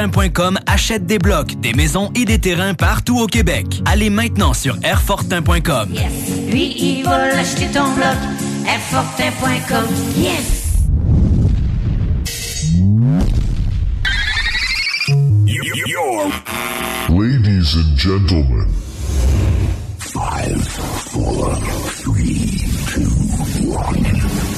Airfortin.com achète des blocs, des maisons et des terrains partout au Québec. Allez maintenant sur Airfortin.com. Yes. Lui, il va l'acheter ton bloc. Airfortin.com. Yes. Ladies and gentlemen, five, four, three, two, one.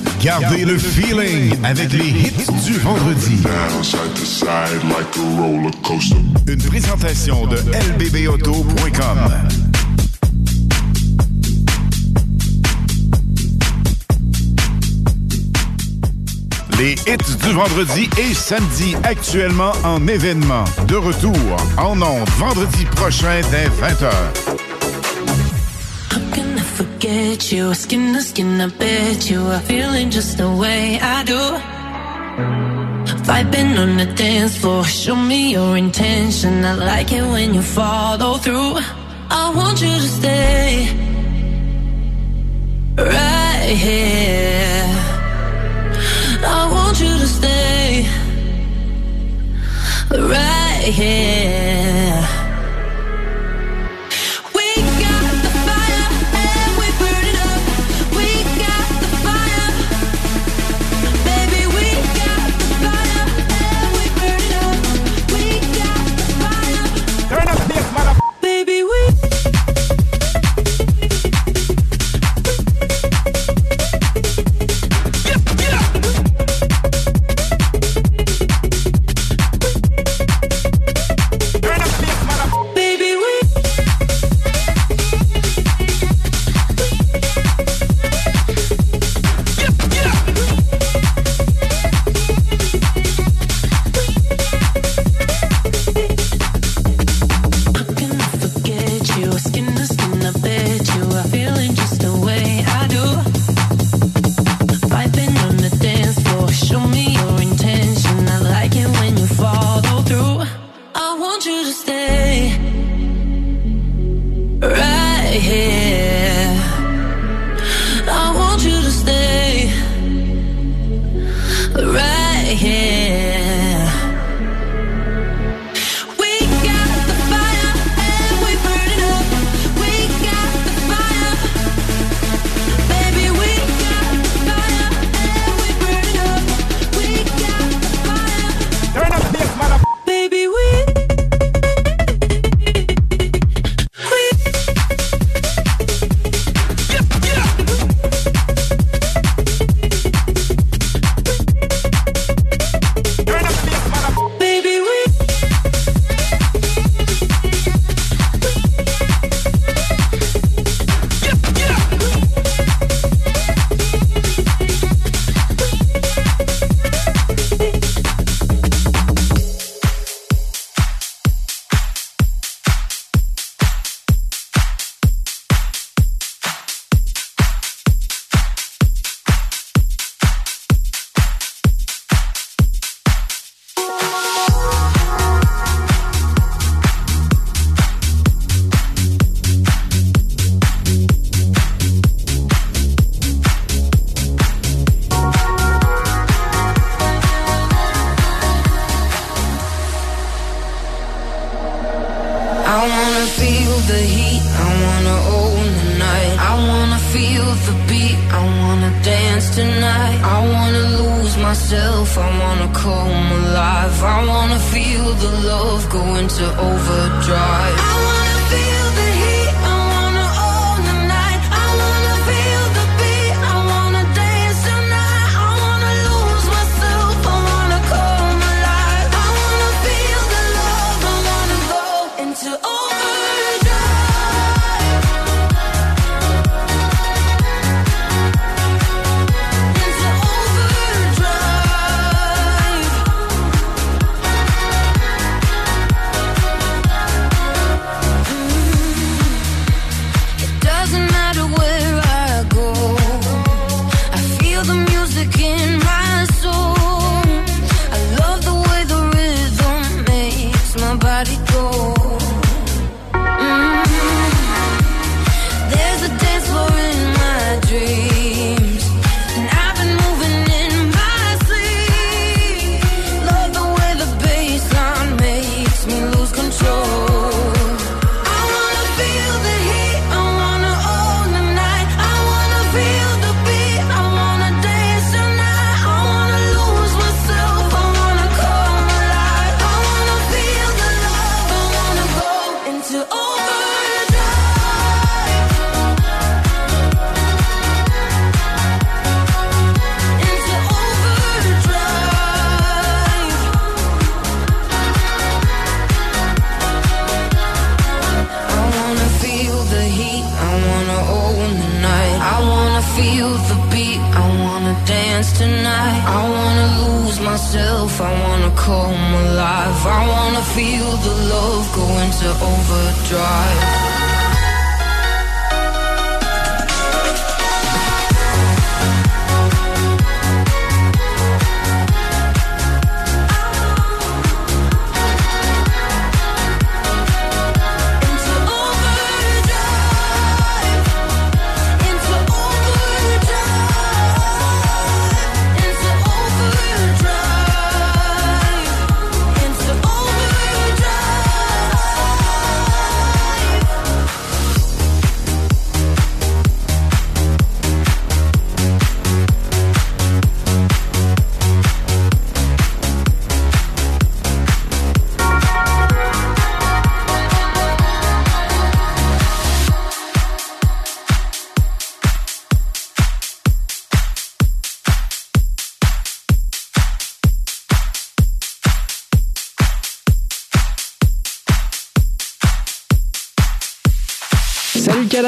Gardez le feeling avec les hits du vendredi. Une présentation de lbbauto.com. Les hits du vendredi et samedi actuellement en événement. De retour en ondes vendredi prochain dès 20h. Forget you. Skin to skin, I bet you are feeling just the way I do. Vibing on the dance floor, show me your intention. I like it when you follow through. I want you to stay right here. I want you to stay right here.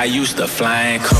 I used to fly and coach.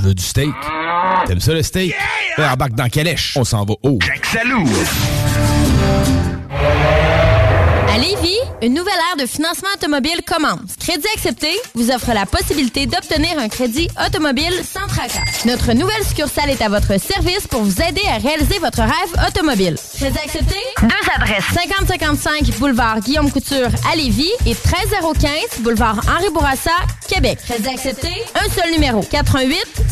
Je veux du steak. T'aimes ça le steak? Yeah! embarque dans Calèche. On s'en va haut. Salou! À Lévis, une nouvelle ère de financement automobile commence. Crédit accepté vous offre la possibilité d'obtenir un crédit automobile sans tracas. Notre nouvelle succursale est à votre service pour vous aider à réaliser votre rêve automobile. Crédit accepté? Deux adresses. 5055 boulevard Guillaume Couture à Lévis et 13015 boulevard Henri Bourassa, Québec. Crédit accepté? Un seul numéro. 88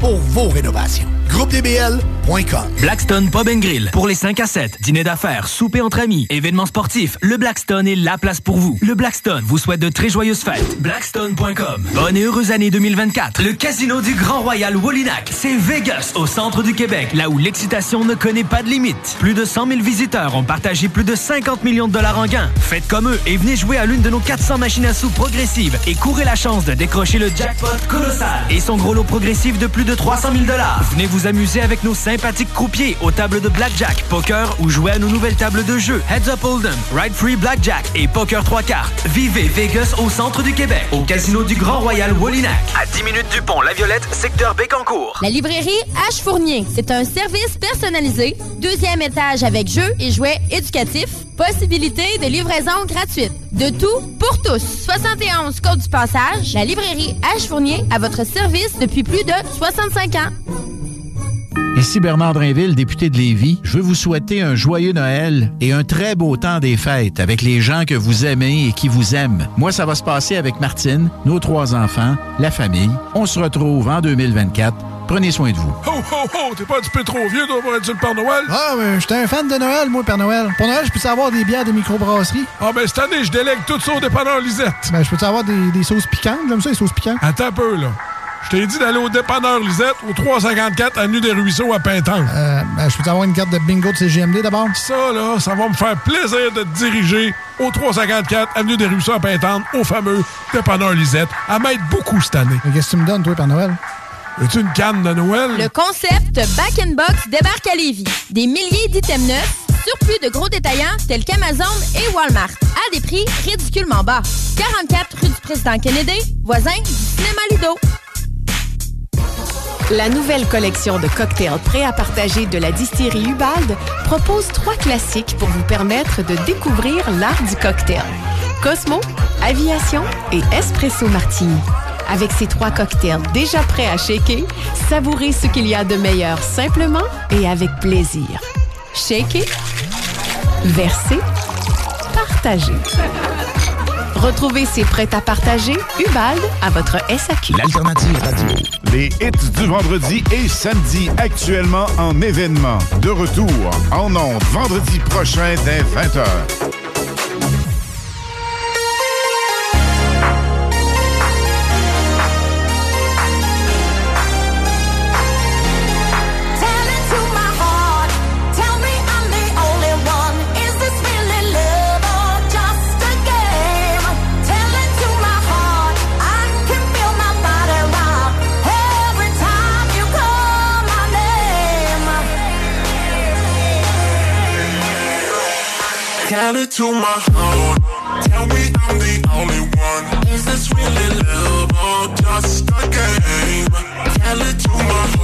pour vos rénovations. GroupeDBL.com Blackstone Pub and Grill. Pour les 5 à 7, dîner d'affaires, souper entre amis, événements sportifs, le Blackstone est la place pour vous. Le Blackstone vous souhaite de très joyeuses fêtes. Blackstone.com. Bonne et heureuse année 2024. Le casino du Grand Royal Wallinac, c'est Vegas, au centre du Québec, là où l'excitation ne connaît pas de limite. Plus de 100 000 visiteurs ont partagé plus de 50 millions de dollars en gains. Faites comme eux et venez jouer à l'une de nos 400 machines à sous progressives et courez la chance de décrocher le jackpot colossal et son gros lot progressif de plus de 300 000 dollars. Venez vous amuser avec nos sympathiques croupiers aux tables de blackjack, poker ou jouer à nos nouvelles tables de jeu Heads Up Hold'em, Ride Free Blackjack et Poker 3 cartes. Vivez Vegas au centre du Québec, au casino du Grand Royal Wallinac. À 10 minutes du pont La Violette, secteur Bécancourt. La librairie H. Fournier, c'est un service personnalisé, deuxième étage avec jeux et jouets éducatifs, possibilité de livraison gratuite. De tout pour tous. 71 Côte du Passage, la librairie H. Fournier à votre service depuis plus de 65 ans. Ici Bernard Drinville, député de Lévis. Je veux vous souhaiter un joyeux Noël et un très beau temps des fêtes avec les gens que vous aimez et qui vous aiment. Moi, ça va se passer avec Martine, nos trois enfants, la famille. On se retrouve en 2024. Prenez soin de vous. Ho, ho, ho! T'es pas un petit peu trop vieux, toi, pour être le Père Noël? Ah, mais j'étais un fan de Noël, moi, Père Noël. Pour Noël, je peux savoir des bières de microbrasserie? Ah, ben cette année, je délègue tout ça au dépanneur Lisette. Ben, je peux savoir des, des sauces piquantes? J'aime ça, les sauces piquantes. Attends un peu, là. Je t'ai dit d'aller au dépanneur Lisette, au 354 Avenue des Ruisseaux à Pintan. Euh, ben, je peux avoir une carte de bingo de CGMD d'abord? Ça, là, ça va me faire plaisir de te diriger au 354 Avenue des Ruisseaux à Pintan, au fameux dépanneur Lisette, à m'aide beaucoup cette année. Mais qu'est-ce que tu me donnes, toi, Père Noël? As-tu une canne de Noël? Le concept Back in Box débarque à Lévis. Des milliers d'items neufs, surplus de gros détaillants tels qu'Amazon et Walmart, à des prix ridiculement bas. 44 rue du Président Kennedy, voisin du cinéma Lido. La nouvelle collection de cocktails prêts à partager de la distillerie Ubald propose trois classiques pour vous permettre de découvrir l'art du cocktail. Cosmo, Aviation et Espresso Martini. Avec ces trois cocktails déjà prêts à shaker, savourez ce qu'il y a de meilleur simplement et avec plaisir. Shaker, verser, partager. Retrouvez ces prêts à partager Ubald à votre SAQ. L'alternative radio. Les hits du vendredi et samedi actuellement en événement. De retour en ondes vendredi prochain dès 20h. tell it to my heart. Tell me I'm the only one. Is this really love or just a game? Tell it to my heart.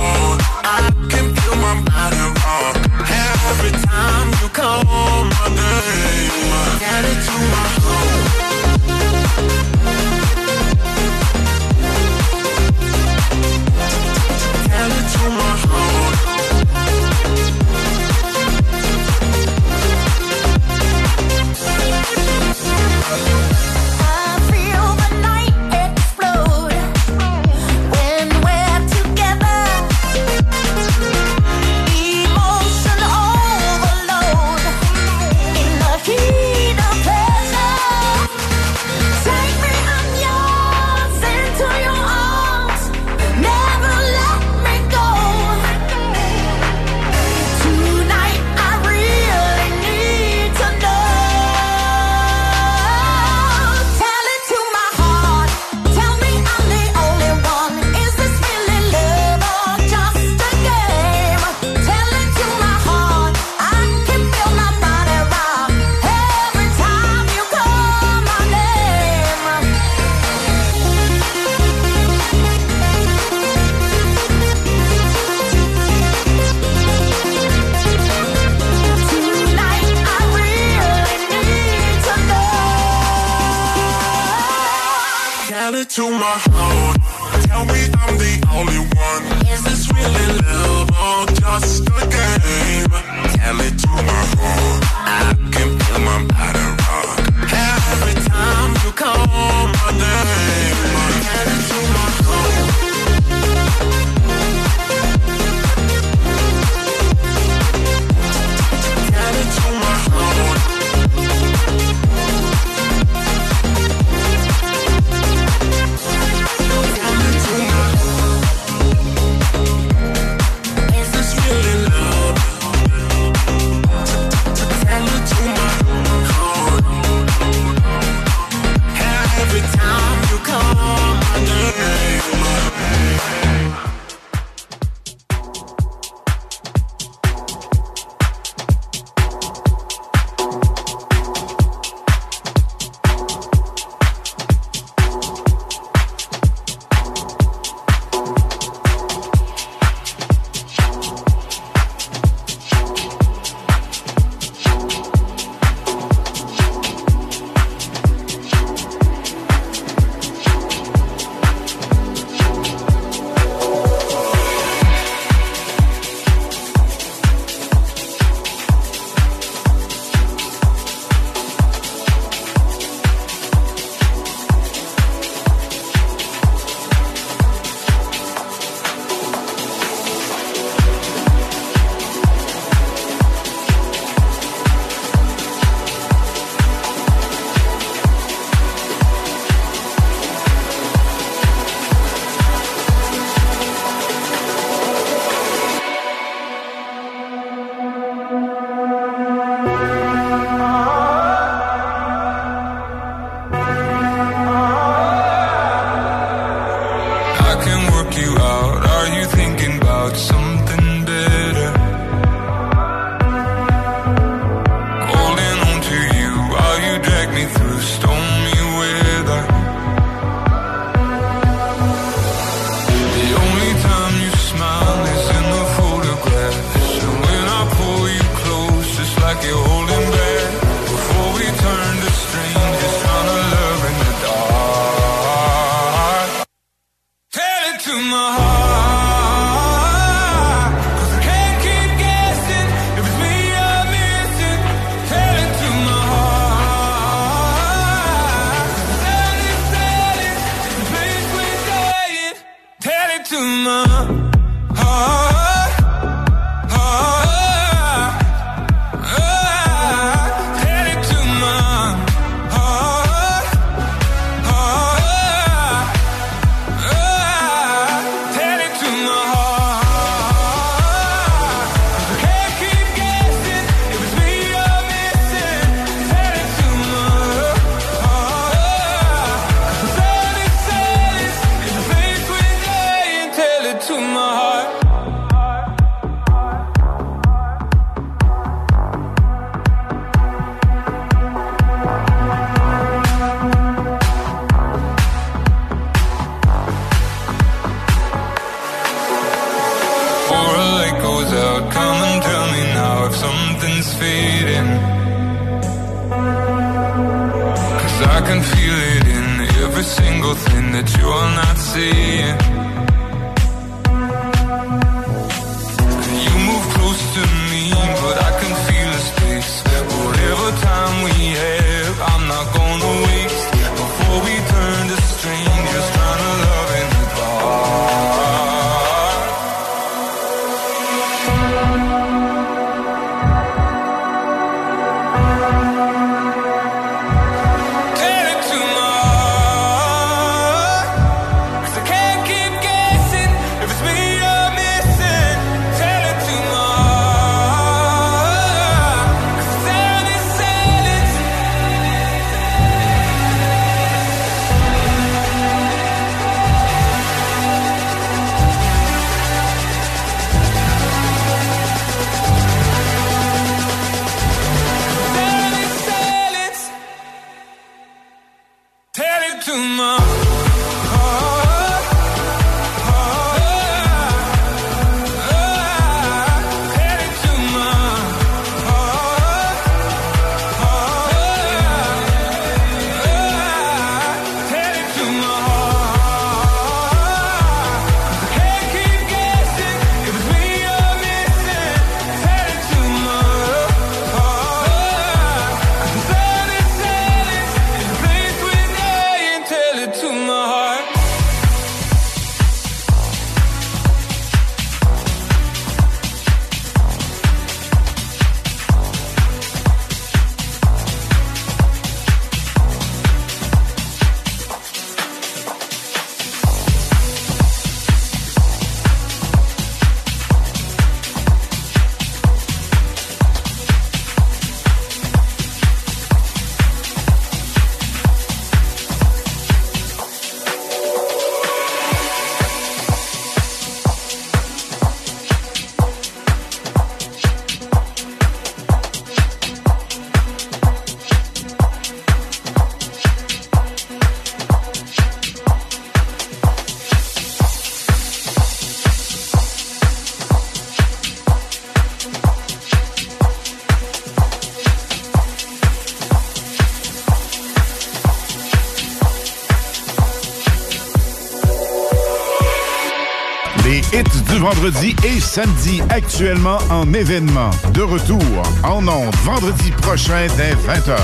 vendredi et samedi, actuellement en événement. De retour en ondes vendredi prochain dès 20h.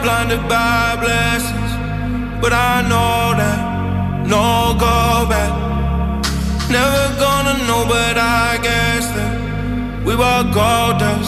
blinded by blessings, but I know that no go back. Never gonna know, but I guess that we were gold dust.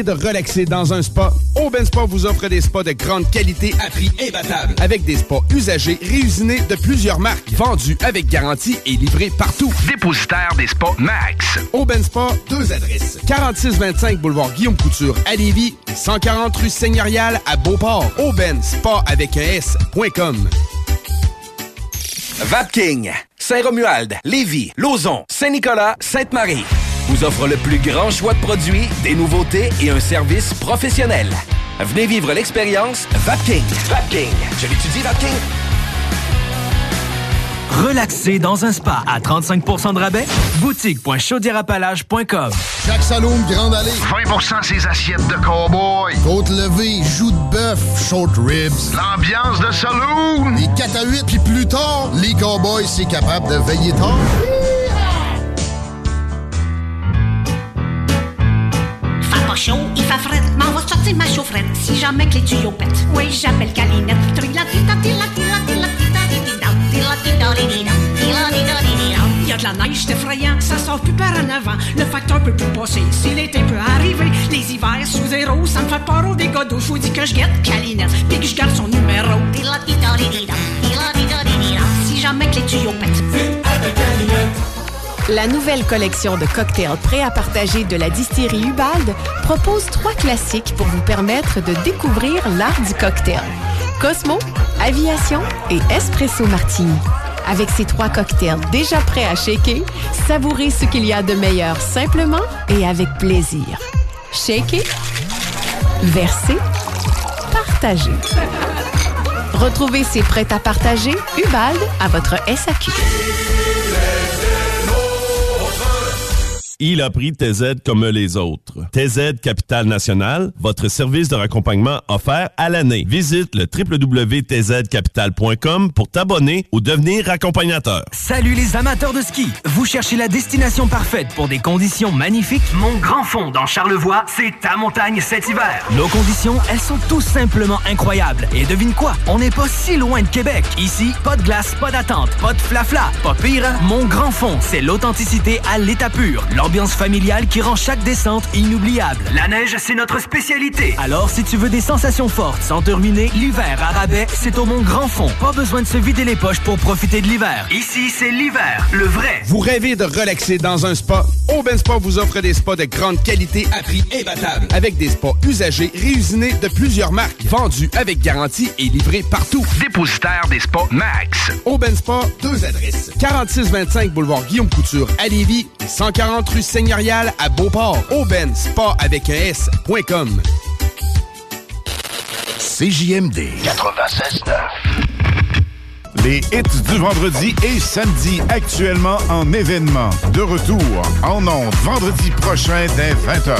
De relaxer dans un spa? Aubin Spa vous offre des spas de grande qualité à prix imbattable. Avec des spas usagés réusinés de plusieurs marques, vendus avec garantie et livrés partout. Dépositaire des spas Max. Aubin Spa, deux adresses. 4625 boulevard Guillaume Couture à Lévis et 140 rue Seigneurial à Beauport. Aubin Spa avec un S.com. Vapking, Saint-Romuald, Lévis, Lauson, Saint-Nicolas, Sainte-Marie vous offre le plus grand choix de produits, des nouveautés et un service professionnel. Venez vivre l'expérience Vapking. Vapking. Je l'étudie, Vapking. Relaxer dans un spa à 35% de rabais? Boutique.chaudierapalage.com Chaque saloon Grande Allée. 20% ses assiettes de cowboy. Côte levée, joues de bœuf, short ribs. L'ambiance de saloon. Les 4 à 8, puis plus tard, les cowboys, c'est capable de veiller tard. Il fait fret, m'en va sortir ma chaufferette si jamais que les tuyaux pètent. Oui, j'appelle Calinette. Il y a de la neige, c'est effrayant, ça sort plus par en avant. Le facteur peut plus passer, si l'été peut arriver. Les hivers sous zéro, ça me fait peur au dégâts d'eau. Je vous dis que je guette Calinette, puis que je garde son numéro. Si jamais que les tuyaux pètent. La nouvelle collection de cocktails prêts à partager de la distillerie Ubald propose trois classiques pour vous permettre de découvrir l'art du cocktail. Cosmo, Aviation et Espresso Martini. Avec ces trois cocktails déjà prêts à shaker, savourez ce qu'il y a de meilleur simplement et avec plaisir. Shaker, verser, partager. Retrouvez ces prêts à partager Ubald à votre SAQ. Il a pris TZ comme les autres. TZ Capital National, votre service de raccompagnement offert à l'année. Visite le www.tzcapital.com pour t'abonner ou devenir accompagnateur. Salut les amateurs de ski! Vous cherchez la destination parfaite pour des conditions magnifiques? Mon Grand Fond dans Charlevoix, c'est ta montagne cet hiver. Nos conditions, elles sont tout simplement incroyables. Et devine quoi? On n'est pas si loin de Québec. Ici, pas de glace, pas d'attente, pas de flafla. Pas pire, hein? Mon Grand Fond, c'est l'authenticité à l'état pur. L'ambiance familiale qui rend chaque descente inoubliable. La neige, c'est notre spécialité. Alors, si tu veux des sensations fortes sans te ruiner, l'hiver à rabais, c'est au Mont Grand Fond. Pas besoin de se vider les poches pour profiter de l'hiver. Ici, c'est l'hiver, le vrai. Vous rêvez de relaxer dans un spa? Auben Spa vous offre des spas de grande qualité à prix imbattable. Avec des spas usagés, réusinés de plusieurs marques, vendus avec garantie et livrés partout. Dépositaire des spas Max. Auben Spa, deux adresses. 4625 boulevard Guillaume Couture à Lévis et 140 rue Seigneurial à Beauport. Auben Spa avec un S.com. CJMD 96.9. Les hits du vendredi et samedi actuellement en événement. De retour en ondes vendredi prochain dès 20h.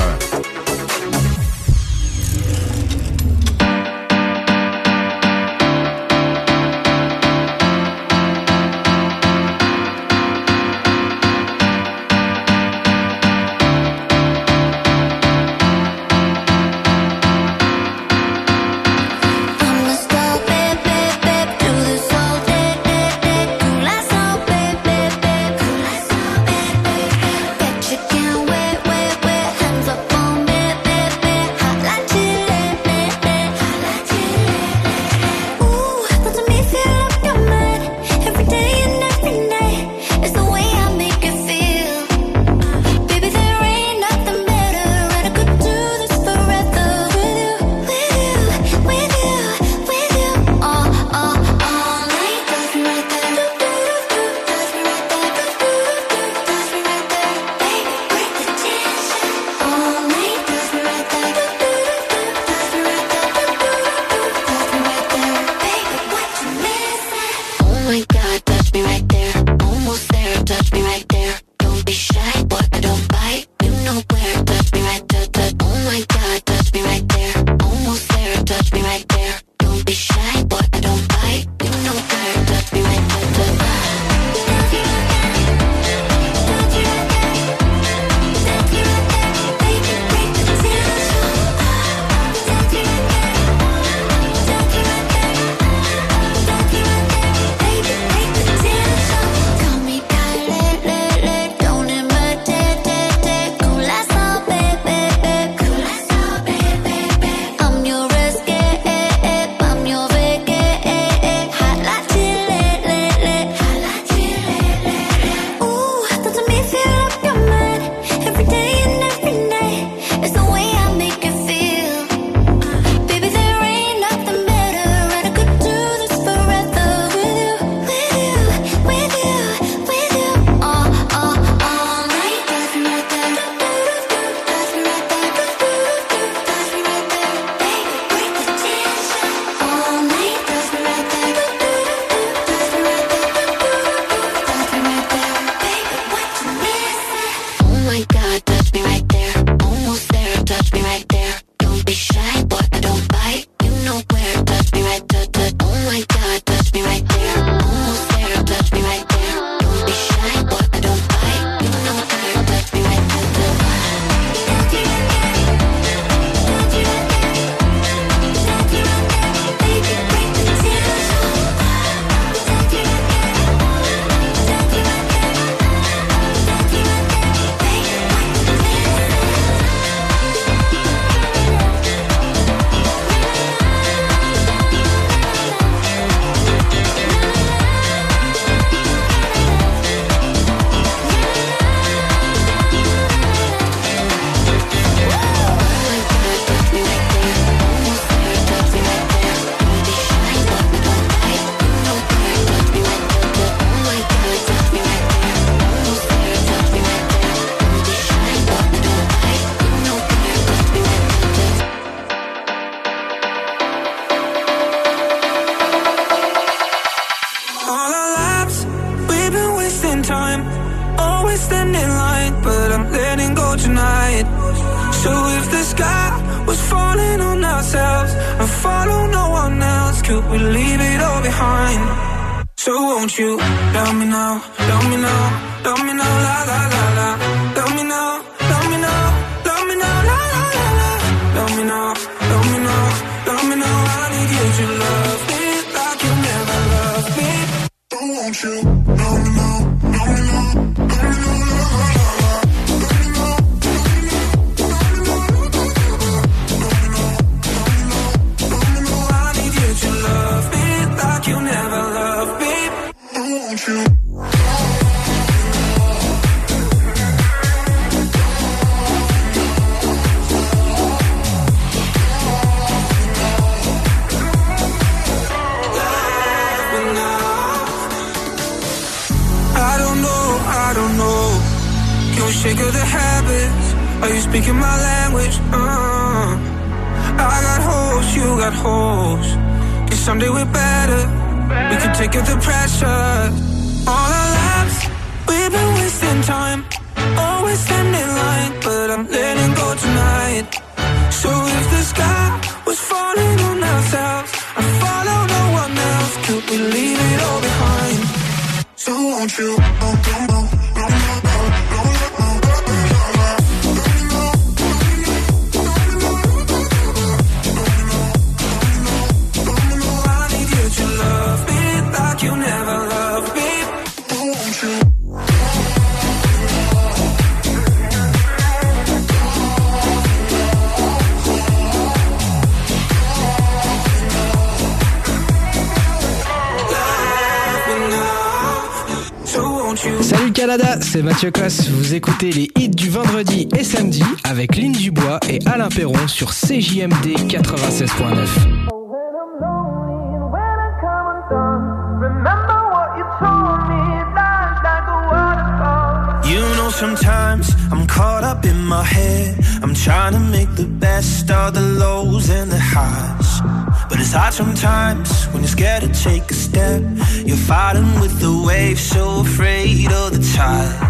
c'est Mathieu Cosse. Vous écoutez les hits du vendredi et samedi avec Lynn Dubois et Alain Perron sur CJMD 96.9. You know sometimes I'm caught up in my head. I'm trying to make the best of the lows and the highs. But it's hard sometimes when you're scared to take a step. You're fighting with the waves so afraid of the tide.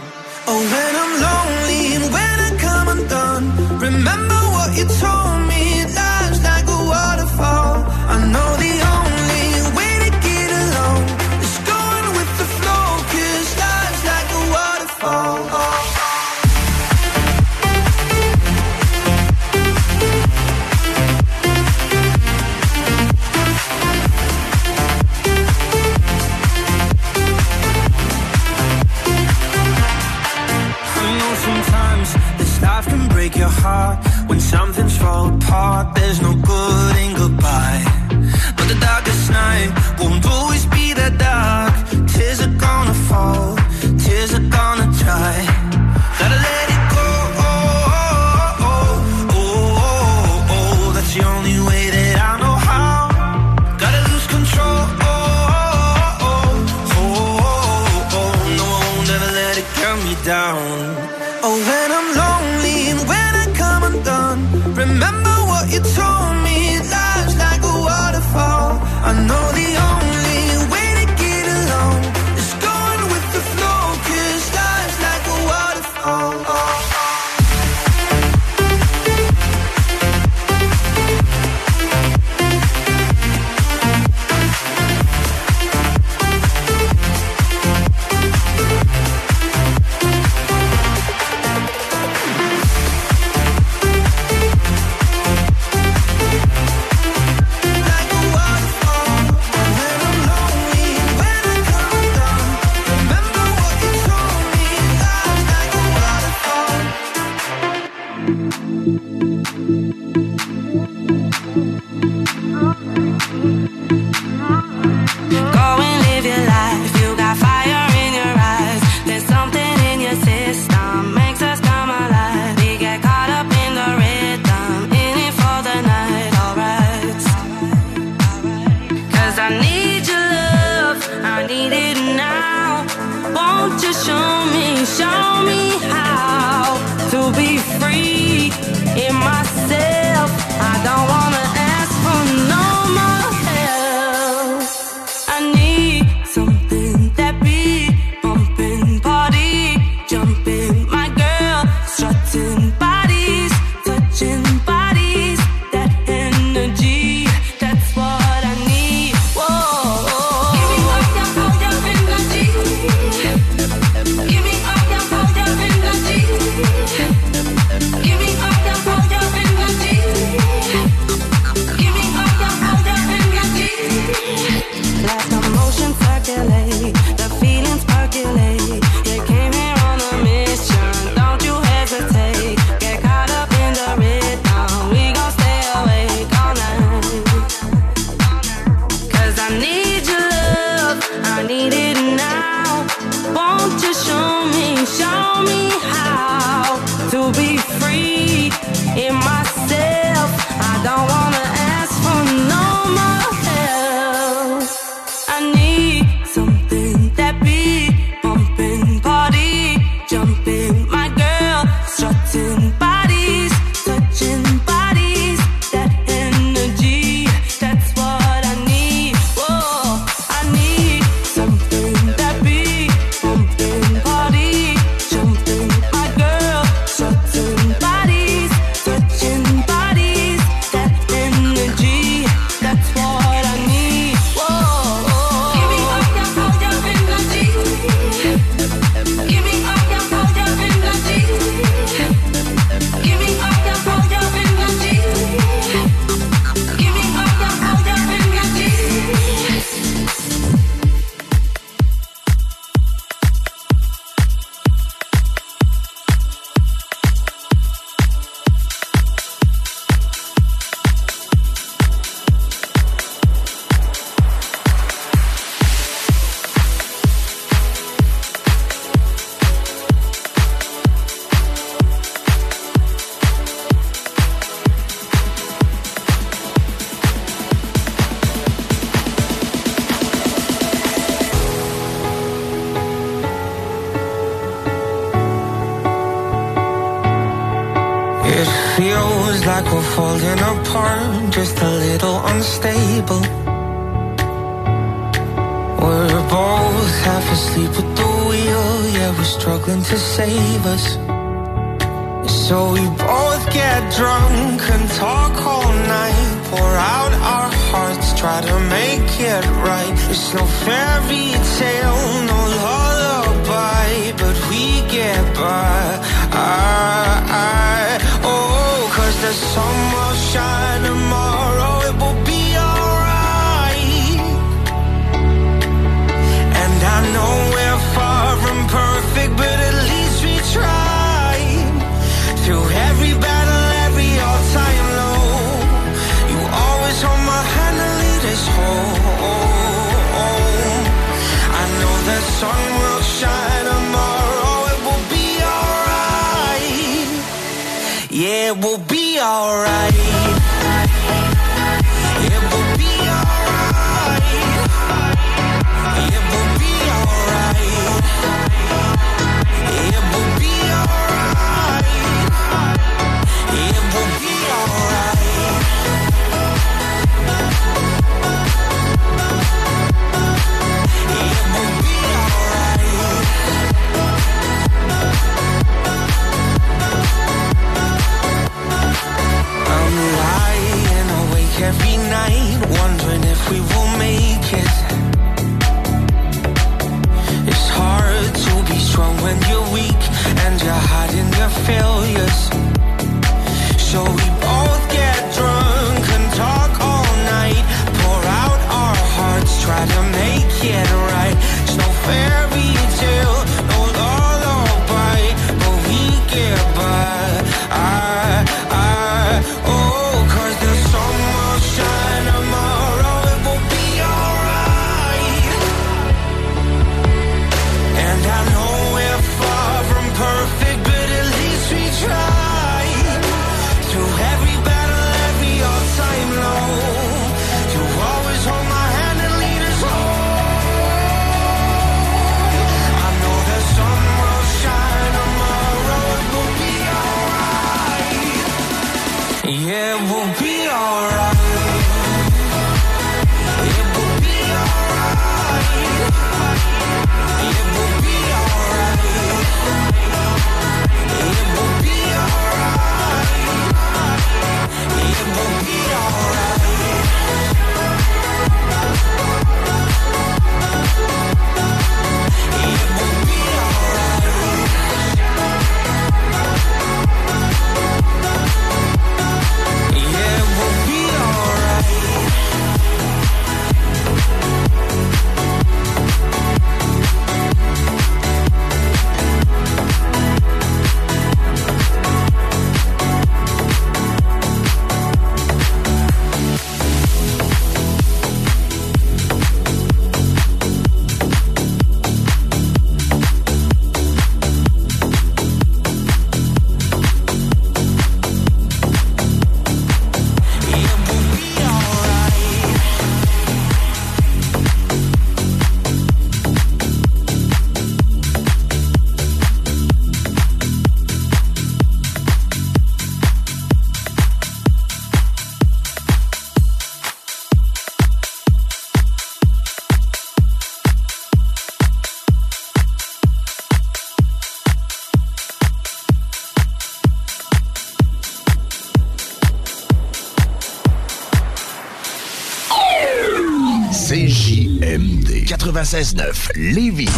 96.9 Lévis.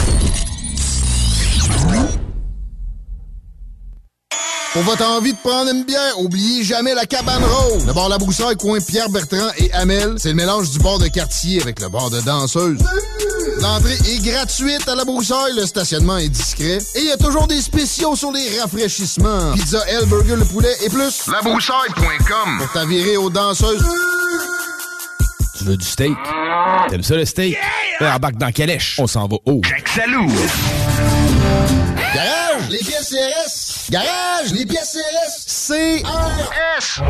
Pour votre envie de prendre une bière, oubliez jamais la cabane rose. Le bar La Broussaille, coin Pierre Bertrand et Amel, c'est le mélange du bar de quartier avec le bar de danseuse. L'entrée est gratuite à La Broussaille, le stationnement est discret et il y a toujours des spéciaux sur les rafraîchissements. Pizza, L, burger, le poulet et plus. Labroussaille.com Pour t'avirer aux danseuses. Tu veux du steak? T'aimes ça le steak? Yeah! Embarque dans Calèche. On s'en va haut. Jack Salou. Garage, les pièces CRS. Garage, les pièces CRS. CRS.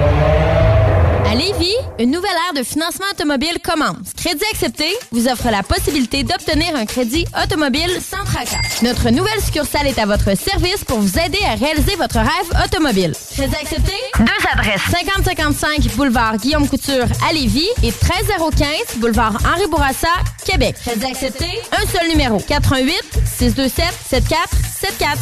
À Lévis, une nouvelle ère de financement automobile commence. Crédit accepté vous offre la possibilité d'obtenir un crédit automobile. Notre nouvelle succursale est à votre service pour vous aider à réaliser votre rêve automobile. Crédit accepté? Deux adresses. 5055 boulevard Guillaume Couture à Lévis et 13015 boulevard Henri Bourassa, Québec. Crédit accepté? Un seul numéro. 88 627 7474.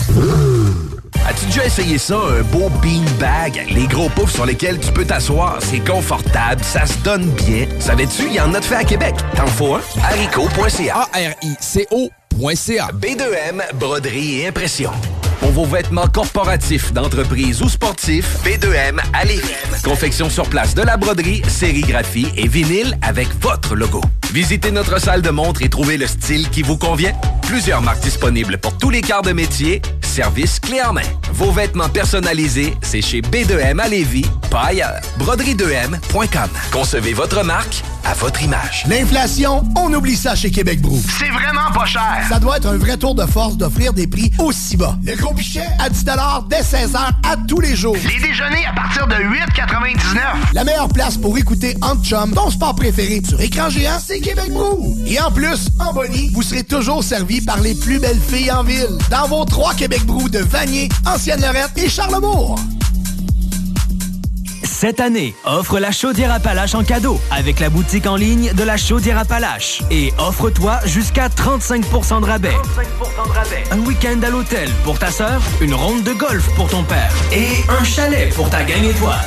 As-tu déjà essayé ça, un beau beanbag? Les gros poufs sur lesquels tu peux t'asseoir, c'est confortable, ça se donne bien. Savais-tu, il y en a de fait à Québec. T'en faut un? haricot.ca. A-R-I-C-O.ca. B2M, broderie et impression. Pour vos vêtements corporatifs, d'entreprise ou sportifs, B2M à Lévis. Confection sur place de la broderie, sérigraphie et vinyle avec votre logo. Visitez notre salle de montre et trouvez le style qui vous convient. Plusieurs marques disponibles pour tous les quarts de métier. Service clé en main. Vos vêtements personnalisés, c'est chez B2M à Lévis, pas ailleurs. Broderie2M.com. Concevez votre marque à votre image. L'inflation, on oublie ça chez Québec Brou. C'est vraiment pas cher. Ça doit être un vrai tour de force d'offrir des prix aussi bas. Le gros pichet à 10 dès 16h à tous les jours. Les déjeuners à partir de 8,99. La meilleure place pour écouter Entre Chum, ton sport préféré sur écran géant, c'est Québec Brou. Et en plus, en Bonnie, vous serez toujours servi par les plus belles filles en ville. Dans vos trois Québec Brou de Vanier, Ancienne-Lorette et Charlebourg. Cette année, offre la chaudière Appalache en cadeau avec la boutique en ligne de la chaudière Appalache. Et offre-toi jusqu'à 35% de rabais. Un week-end à l'hôtel pour ta sœur, une ronde de golf pour ton père et un chalet pour ta gang étoile.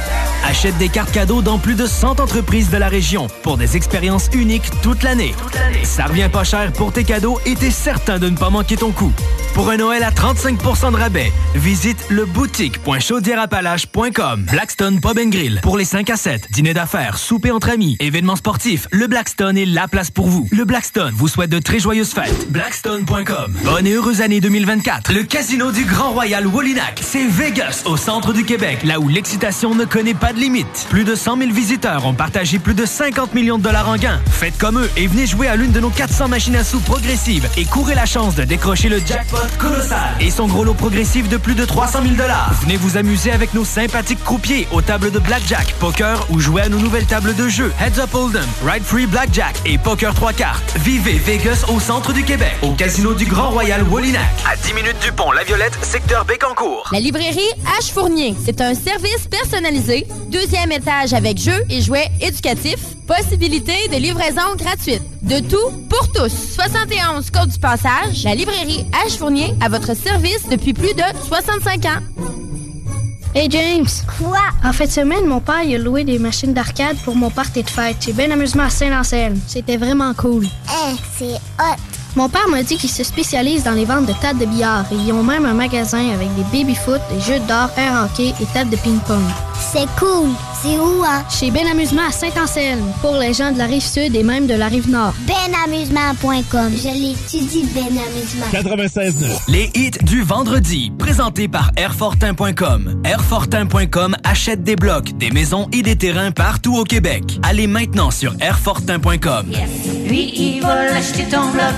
Achète des cartes cadeaux dans plus de 100 entreprises de la région pour des expériences uniques toute l'année. Ça revient pas cher pour tes cadeaux et t'es certain de ne pas manquer ton coup. Pour un Noël à 35% de rabais, visite le boutique.chaudierapalache.com. Blackstone Pub and Grill pour les 5 à 7. Dîner d'affaires, souper entre amis, événements sportifs. Le Blackstone est la place pour vous. Le Blackstone vous souhaite de très joyeuses fêtes. Blackstone.com. Bonne et heureuse année 2024. Le casino du Grand Royal Wallinac, c'est Vegas au centre du Québec, là où l'excitation ne connaît pas limite. Plus de 100 000 visiteurs ont partagé plus de 50 millions de dollars en gains. Faites comme eux et venez jouer à l'une de nos 400 machines à sous progressives et courez la chance de décrocher le jackpot colossal et son gros lot progressif de plus de 300 000 Venez vous amuser avec nos sympathiques croupiers aux tables de blackjack, poker ou jouez à nos nouvelles tables de jeu Heads Up Hold'em, Ride Free Blackjack et Poker 3 cartes. Vivez Vegas au centre du Québec, au casino du Grand Royal Wallinac. À 10 minutes du pont La Violette, secteur Bécancourt. La librairie H Fournier, c'est un service personnalisé, deuxième étage avec jeux et jouets éducatifs, possibilité de livraison gratuite. De tout pour tous. 71 Côte du Passage, la librairie H Fournier à votre service depuis plus de 65 ans. Hey James! Quoi? En fin de semaine, mon père il a loué des machines d'arcade pour mon party de fête. J'ai bien amusement à Saint-Anselme. C'était vraiment cool. Eh, c'est hot! Mon père m'a dit qu'il se spécialise dans les ventes de tables de billard et ils ont même un magasin avec des baby-foot, des jeux d'or, air hockey et tables de ping-pong. C'est cool! C'est où, hein? Chez Ben Amusement à Saint-Anselme, pour les gens de la rive sud et même de la rive nord. Benamusement.com. Je l'étudie, Ben Amusement. 96.9. Les hits du vendredi, présentés par Airfortin.com. Airfortin.com achète des blocs, des maisons et des terrains partout au Québec. Allez maintenant sur Airfortin.com. Lui, il va l'acheter ton bloc.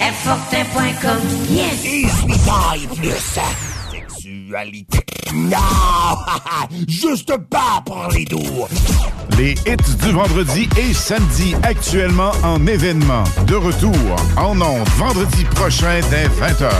Airfortin.com. Yes! Et suis taille plus sexualité. Non! Juste pas pour les doux. Les hits du vendredi et samedi actuellement en événement. De retour en ondes vendredi prochain dès 20h.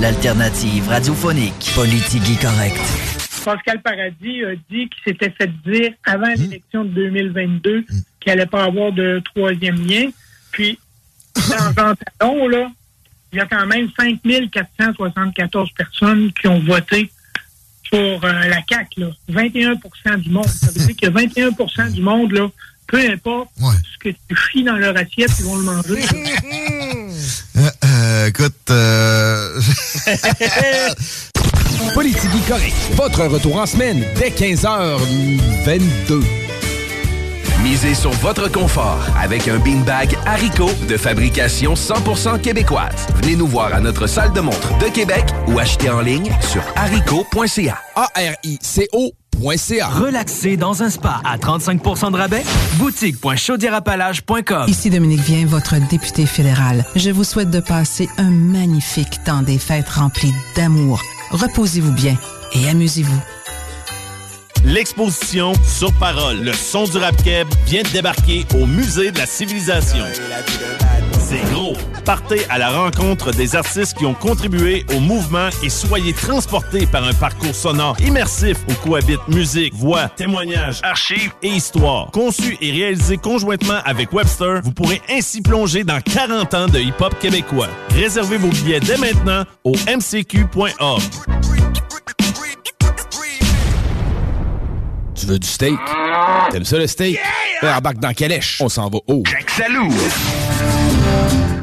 L'alternative radiophonique. Politique correcte. Pascal Paradis a dit qu'il s'était fait dire avant l'élection de 2022 qu'il n'allait pas avoir de troisième lien. Puis, dans Jean Talon, là, il y a quand même 5474 personnes qui ont voté pour euh, la CAQ. Là. 21% du monde. Ça veut dire que 21% du monde, là, peu importe ce que tu chies dans leur assiette, ils vont le manger. Euh, écoute, euh... Politique correct. Votre retour en semaine dès 15h22. Misez sur votre confort avec un beanbag Haricot de fabrication 100% québécoise. Venez nous voir à notre salle de montre de Québec ou achetez en ligne sur haricot.ca. A-R-I-C-O.ca. Relaxer dans un spa à 35% de rabais. Boutique.chaudierapalage.com. Ici Dominique Vien, votre député fédéral. Je vous souhaite de passer un magnifique temps des fêtes rempli d'amour. Reposez-vous bien et amusez-vous. L'exposition Sur Parole, le son du rap keb vient de débarquer au Musée de la Civilisation. C'est gros. Partez à la rencontre des artistes qui ont contribué au mouvement et soyez transportés par un parcours sonore immersif où cohabitent musique, voix, témoignages, archives et histoire. Conçu et réalisé conjointement avec Webster, vous pourrez ainsi plonger dans 40 ans de hip-hop québécois. Réservez vos billets dès maintenant au mcq.org. Tu veux du steak? T'aimes ça le steak? Yeah! Embarque dans Calèche. On s'en va haut. Salou!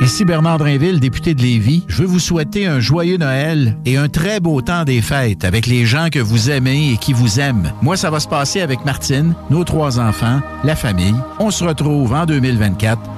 Ici Bernard Drinville, député de Lévis. Je veux vous souhaiter un joyeux Noël et un très beau temps des fêtes avec les gens que vous aimez et qui vous aiment. Moi, ça va se passer avec Martine, nos trois enfants, la famille. On se retrouve en 2024.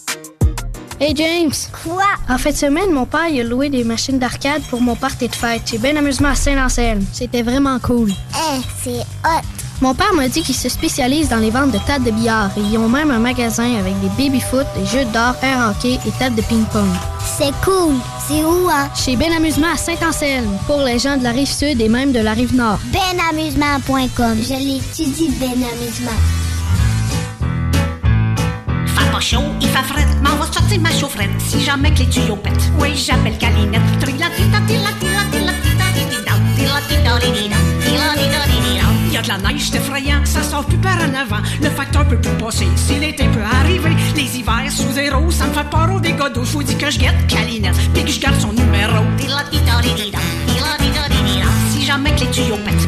Hey James! Quoi? En fin de semaine, mon père il a loué des machines d'arcade pour mon party de fête. J'ai bien amusement à Saint-Anselme. C'était vraiment cool. Eh, c'est hot! Mon père m'a dit qu'il se spécialise dans les ventes de tables de billard et ils ont même un magasin avec des baby-foot, des jeux d'or, air hockey et tables de ping-pong. C'est cool! C'est où, hein? Chez Ben Amusement à Saint-Anselme, pour les gens de la rive sud et même de la rive nord. Benamusement.com. Je l'étudie, Ben Amusement. Pas il fait frais, m'en va sortir ma chaufferette si jamais que les tuyaux pètent. Oui, j'appelle Calinette. Il y a de la neige, c'est effrayant, ça sort plus par en avant. Le facteur peut plus passer, si l'été peut arriver. Les hivers sous zéro, ça me fait peur au dégâts d'eau. Je vous dis que je guette Calinette, puis que je garde son numéro. Si jamais que les tuyaux pètent.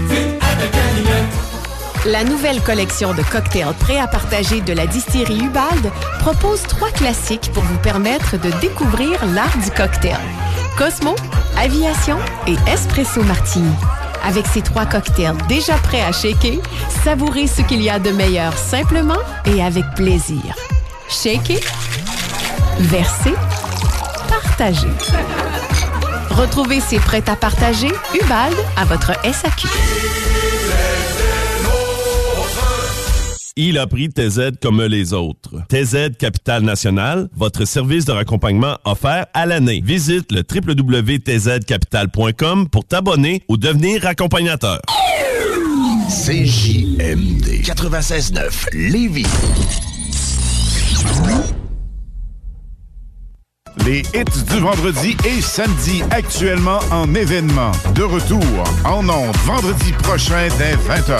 La nouvelle collection de cocktails prêts à partager de la distillerie Ubald propose trois classiques pour vous permettre de découvrir l'art du cocktail. Cosmo, Aviation et Espresso Martini. Avec ces trois cocktails déjà prêts à shaker, savourez ce qu'il y a de meilleur simplement et avec plaisir. Shaker, verser, partager. Retrouvez ces prêts à partager Ubald à votre SAQ. Il a pris TZ comme les autres. TZ Capital National, votre service de raccompagnement offert à l'année. Visite le www.tzcapital.com pour t'abonner ou devenir accompagnateur. CJMD 96.9 Lévis. Les hits du vendredi et samedi actuellement en événement. De retour en ondes vendredi prochain dès 20h.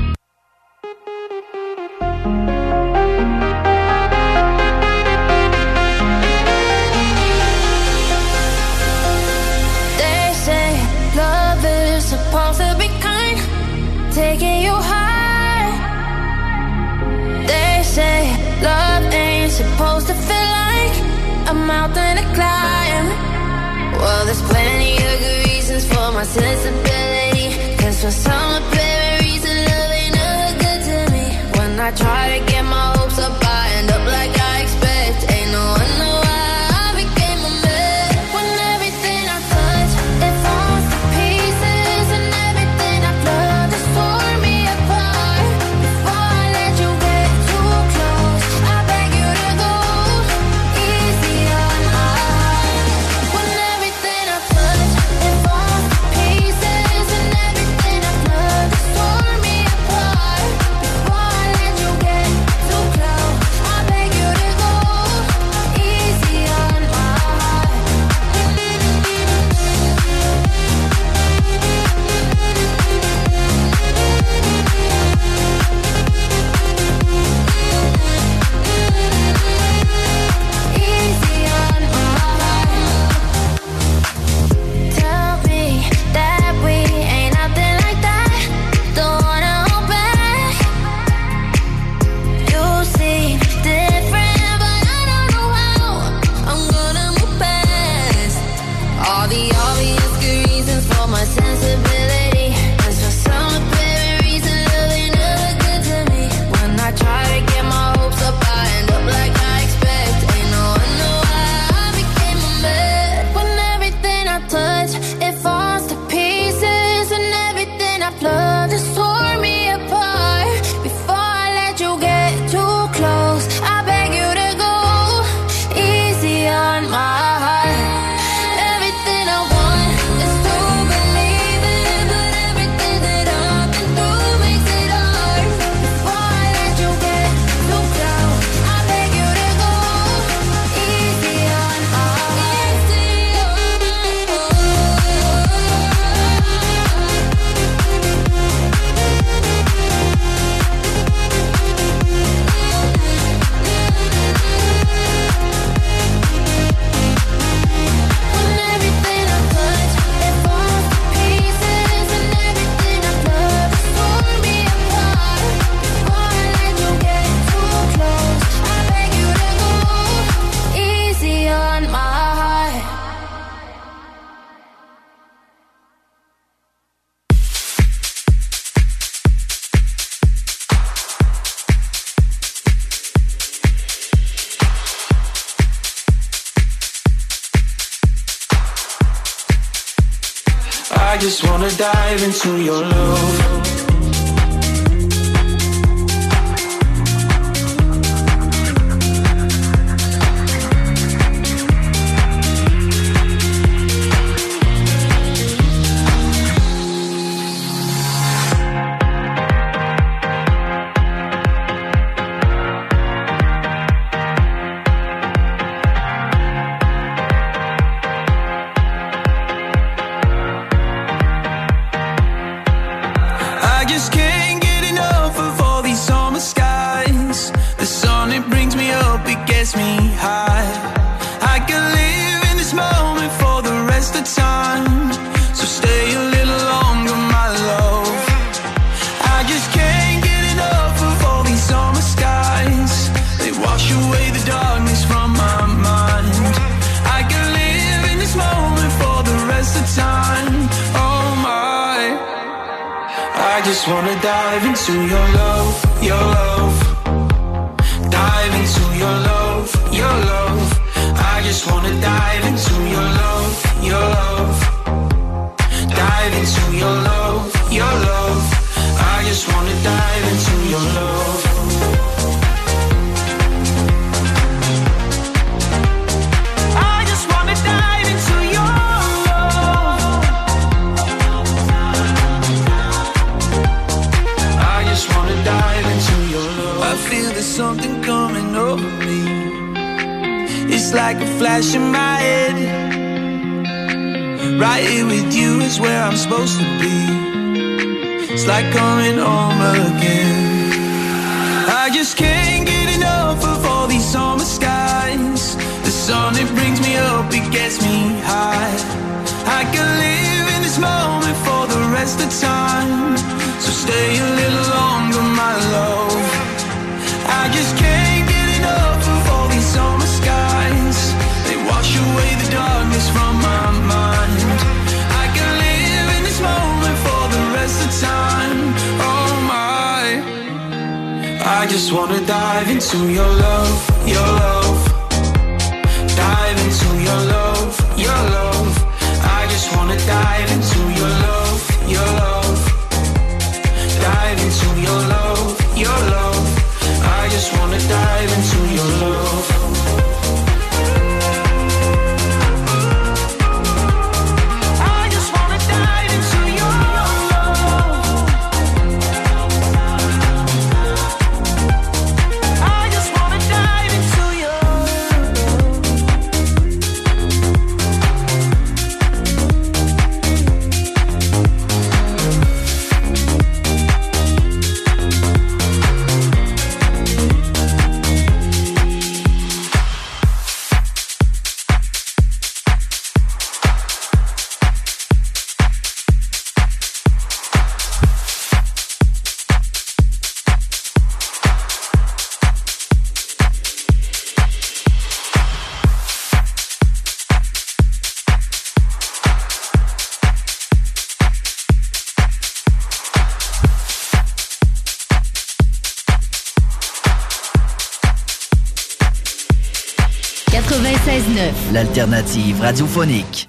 dive into your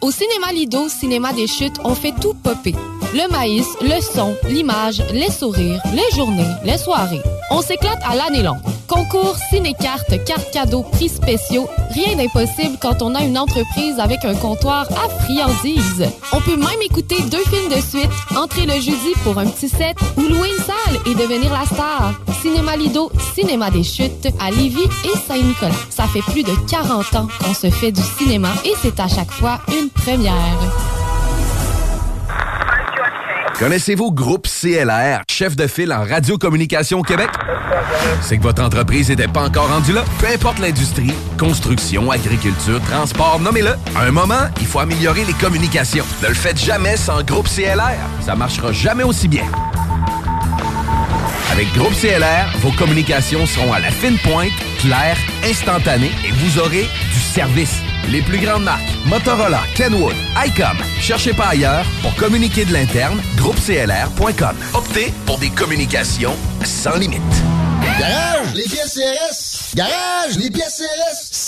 Au cinéma Lido, cinéma des chutes, on fait tout popper. Le maïs, le son, l'image, les sourires, les journées, les soirées. On s'éclate à l'année longue. Concours, ciné-cartes, cartes cadeaux, prix spéciaux. Rien d'impossible quand on a une entreprise avec un comptoir à friandises. On peut même écouter deux films de suite, entrer le jeudi pour un petit set ou louer une salle et devenir la star. Cinéma Lido, cinéma des chutes à Lévis et Saint-Nicolas. Ça fait plus de 40 ans qu'on se fait du cinéma et c'est à chaque fois une première. Connaissez-vous Groupe CLR, chef de file en radiocommunication au Québec? C'est que votre entreprise n'était pas encore rendue là? Peu importe l'industrie, construction, agriculture, transport, nommez-le. À un moment, il faut améliorer les communications. Ne le faites jamais sans Groupe CLR. Ça marchera jamais aussi bien. Avec Groupe CLR, vos communications seront à la fine pointe, claires, instantanées et vous aurez du service. Les plus grandes marques, Motorola, Kenwood, ICOM. Cherchez pas ailleurs pour communiquer de l'interne, groupeclr.com. Optez pour des communications sans limite. Garage, les pièces CRS. Garage, les pièces CRS.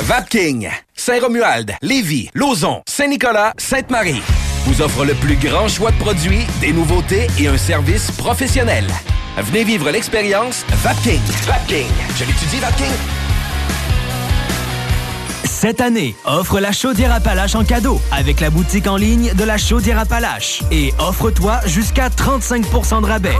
Vapking, Saint-Romuald, Lévis, Lauson, Saint-Nicolas, Sainte-Marie vous offre le plus grand choix de produits, des nouveautés et un service professionnel. Venez vivre l'expérience Vapking. Vapking. Je l'étudie, Vapking? Cette année, offre la chaudière Appalache en cadeau avec la boutique en ligne de la chaudière Appalache. Et offre-toi jusqu'à 35% de rabais.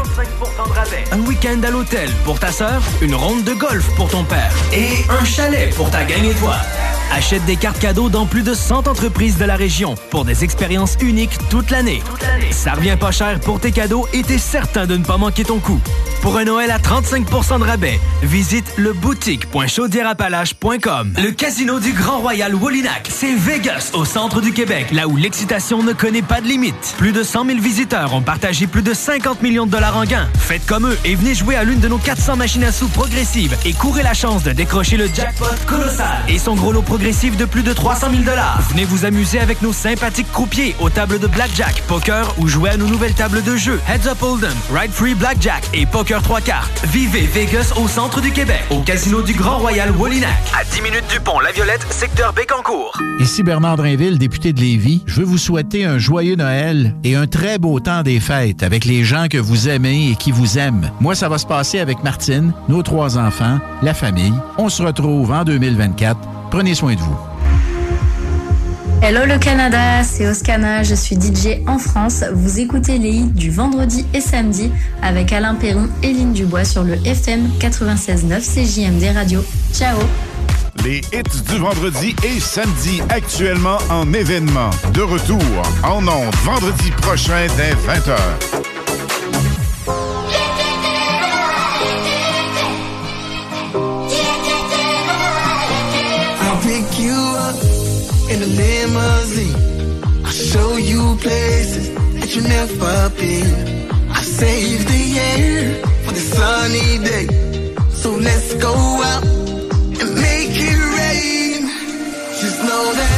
Un week-end à l'hôtel pour ta sœur, une ronde de golf pour ton père et un chalet pour ta gang étoile. Achète des cartes cadeaux dans plus de 100 entreprises de la région pour des expériences uniques toute l'année. Ça revient pas cher pour tes cadeaux et t'es certain de ne pas manquer ton coup. Pour un Noël à 35% de rabais, visite le boutique.chaudierapalache.com. Le casino du Grand Royal Woolinac, c'est Vegas, au centre du Québec, là où l'excitation ne connaît pas de limite. Plus de 100 000 visiteurs ont partagé plus de 50 millions de dollars en gains. Faites comme eux et venez jouer à l'une de nos 400 machines à sous progressives et courez la chance de décrocher le jackpot colossal et son gros lot progressif de plus de 300 000 dollars. Venez vous amuser avec nos sympathiques croupiers aux tables de blackjack, poker ou jouer à nos nouvelles tables de jeu Heads Up Hold'em, Ride Free Blackjack et Poker 3 cartes. Vivez Vegas au centre du Québec, au casino du Grand Royal Woolinac. À 10 minutes du pont La Violette, secteur Bécancourt. Ici Bernard Drinville, député de Lévis. Je veux vous souhaiter un joyeux Noël et un très beau temps des fêtes avec les gens que vous aimez et qui vous aiment. Moi, ça va se passer avec Martine, nos trois enfants, la famille. On se retrouve en 2024. Prenez soin de vous. Hello le Canada, c'est Oscana, je suis DJ en France. Vous écoutez les hits du vendredi et samedi avec Alain Perron et Lynn Dubois sur le FM 96.9 CJMD Radio. Ciao Les hits du vendredi et samedi actuellement en événement. De retour en ondes vendredi prochain dès 20h. In a limousine. I'll show you places that you never been. I save the air for the sunny day. So let's go out and make it rain. Just know that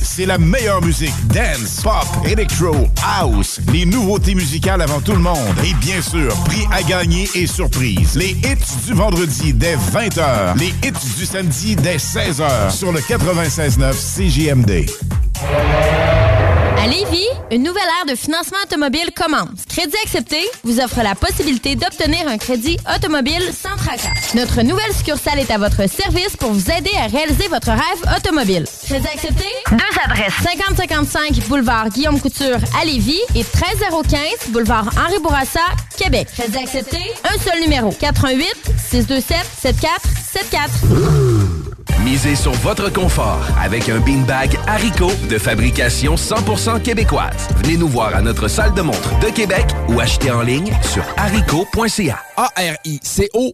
c'est la meilleure musique. Dance, pop, electro, house. Les nouveautés musicales avant tout le monde. Et bien sûr, prix à gagner et surprise. Les hits du vendredi dès 20h. Les hits du samedi dès 16h sur le 96.9 CJMD. À Lévis, une nouvelle ère de financement automobile commence. Crédit accepté vous offre la possibilité d'obtenir un crédit automobile sans. Notre nouvelle succursale est à votre service pour vous aider à réaliser votre rêve automobile. Crédit accepté? Deux adresses. 5055 boulevard Guillaume Couture à Lévis et 13015 boulevard Henri Bourassa, Québec. Crédit accepté? Un seul numéro. 88 627 7474. Misez sur votre confort avec un beanbag Haricot de fabrication 100% québécoise. Venez nous voir à notre salle de montre de Québec ou achetez en ligne sur haricot.ca. A-R-I-C-O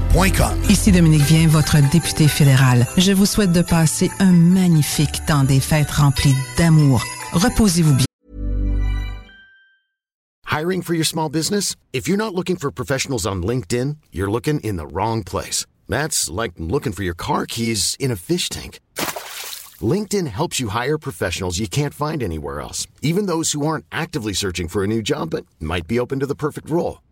GroupeDBL.com. Ici Dominique Vien, votre député fédéral. Je vous souhaite de passer un magnifique temps des fêtes rempli d'amour. Reposez-vous bien. Hiring for your small business? If you're not looking for professionals on LinkedIn, you're looking in the wrong place. That's like looking for your car keys in a fish tank. LinkedIn helps you hire professionals you can't find anywhere else, even those who aren't actively searching for a new job but might be open to the perfect role.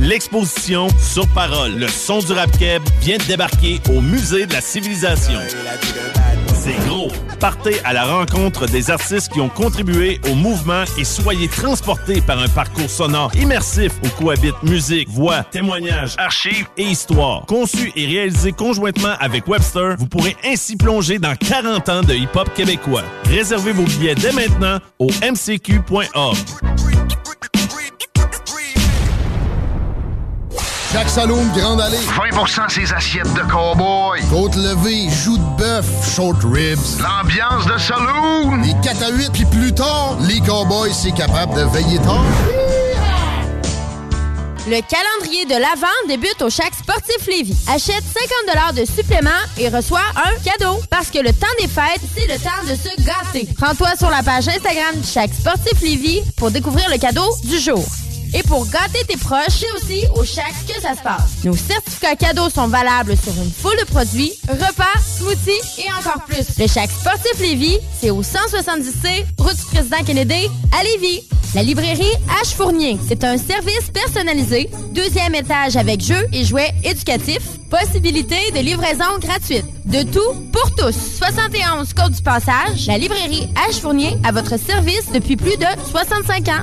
L'exposition Sur parole, le son du rap keb vient de débarquer au Musée de la Civilisation. C'est gros. Partez à la rencontre des artistes qui ont contribué au mouvement et soyez transportés par un parcours sonore immersif où cohabitent musique, voix, témoignages, archives et histoire. Conçu et réalisé conjointement avec Webster, vous pourrez ainsi plonger dans 40 ans de hip-hop québécois. Réservez vos billets dès maintenant au mcq.org. Jacques Saloum, Grande Allée. 20% ses assiettes de cowboy. Côte levée, joues de bœuf, short ribs. L'ambiance de saloon. Les 4 à 8, puis plus tard, les cowboys, c'est capable de veiller tard. Le calendrier de l'Avent débute au Chac Sportif Lévis. Achète 50 de supplément et reçois un cadeau. Parce que le temps des fêtes, c'est le temps de se gâter. Rends-toi sur la page Instagram du Chac Sportif Lévis pour découvrir le cadeau du jour. Et pour gâter tes proches, c'est aussi au Chac que ça se passe. Nos certificats cadeaux sont valables sur une foule de produits, repas, smoothies et encore plus. Le Chac Sportif Lévis, c'est au 170C, route du président Kennedy, à Lévis. La librairie H. Fournier, c'est un service personnalisé, deuxième étage avec jeux et jouets éducatifs, possibilité de livraison gratuite. De tout pour tous. 71 Côte du Passage, la librairie H. Fournier à votre service depuis plus de 65 ans.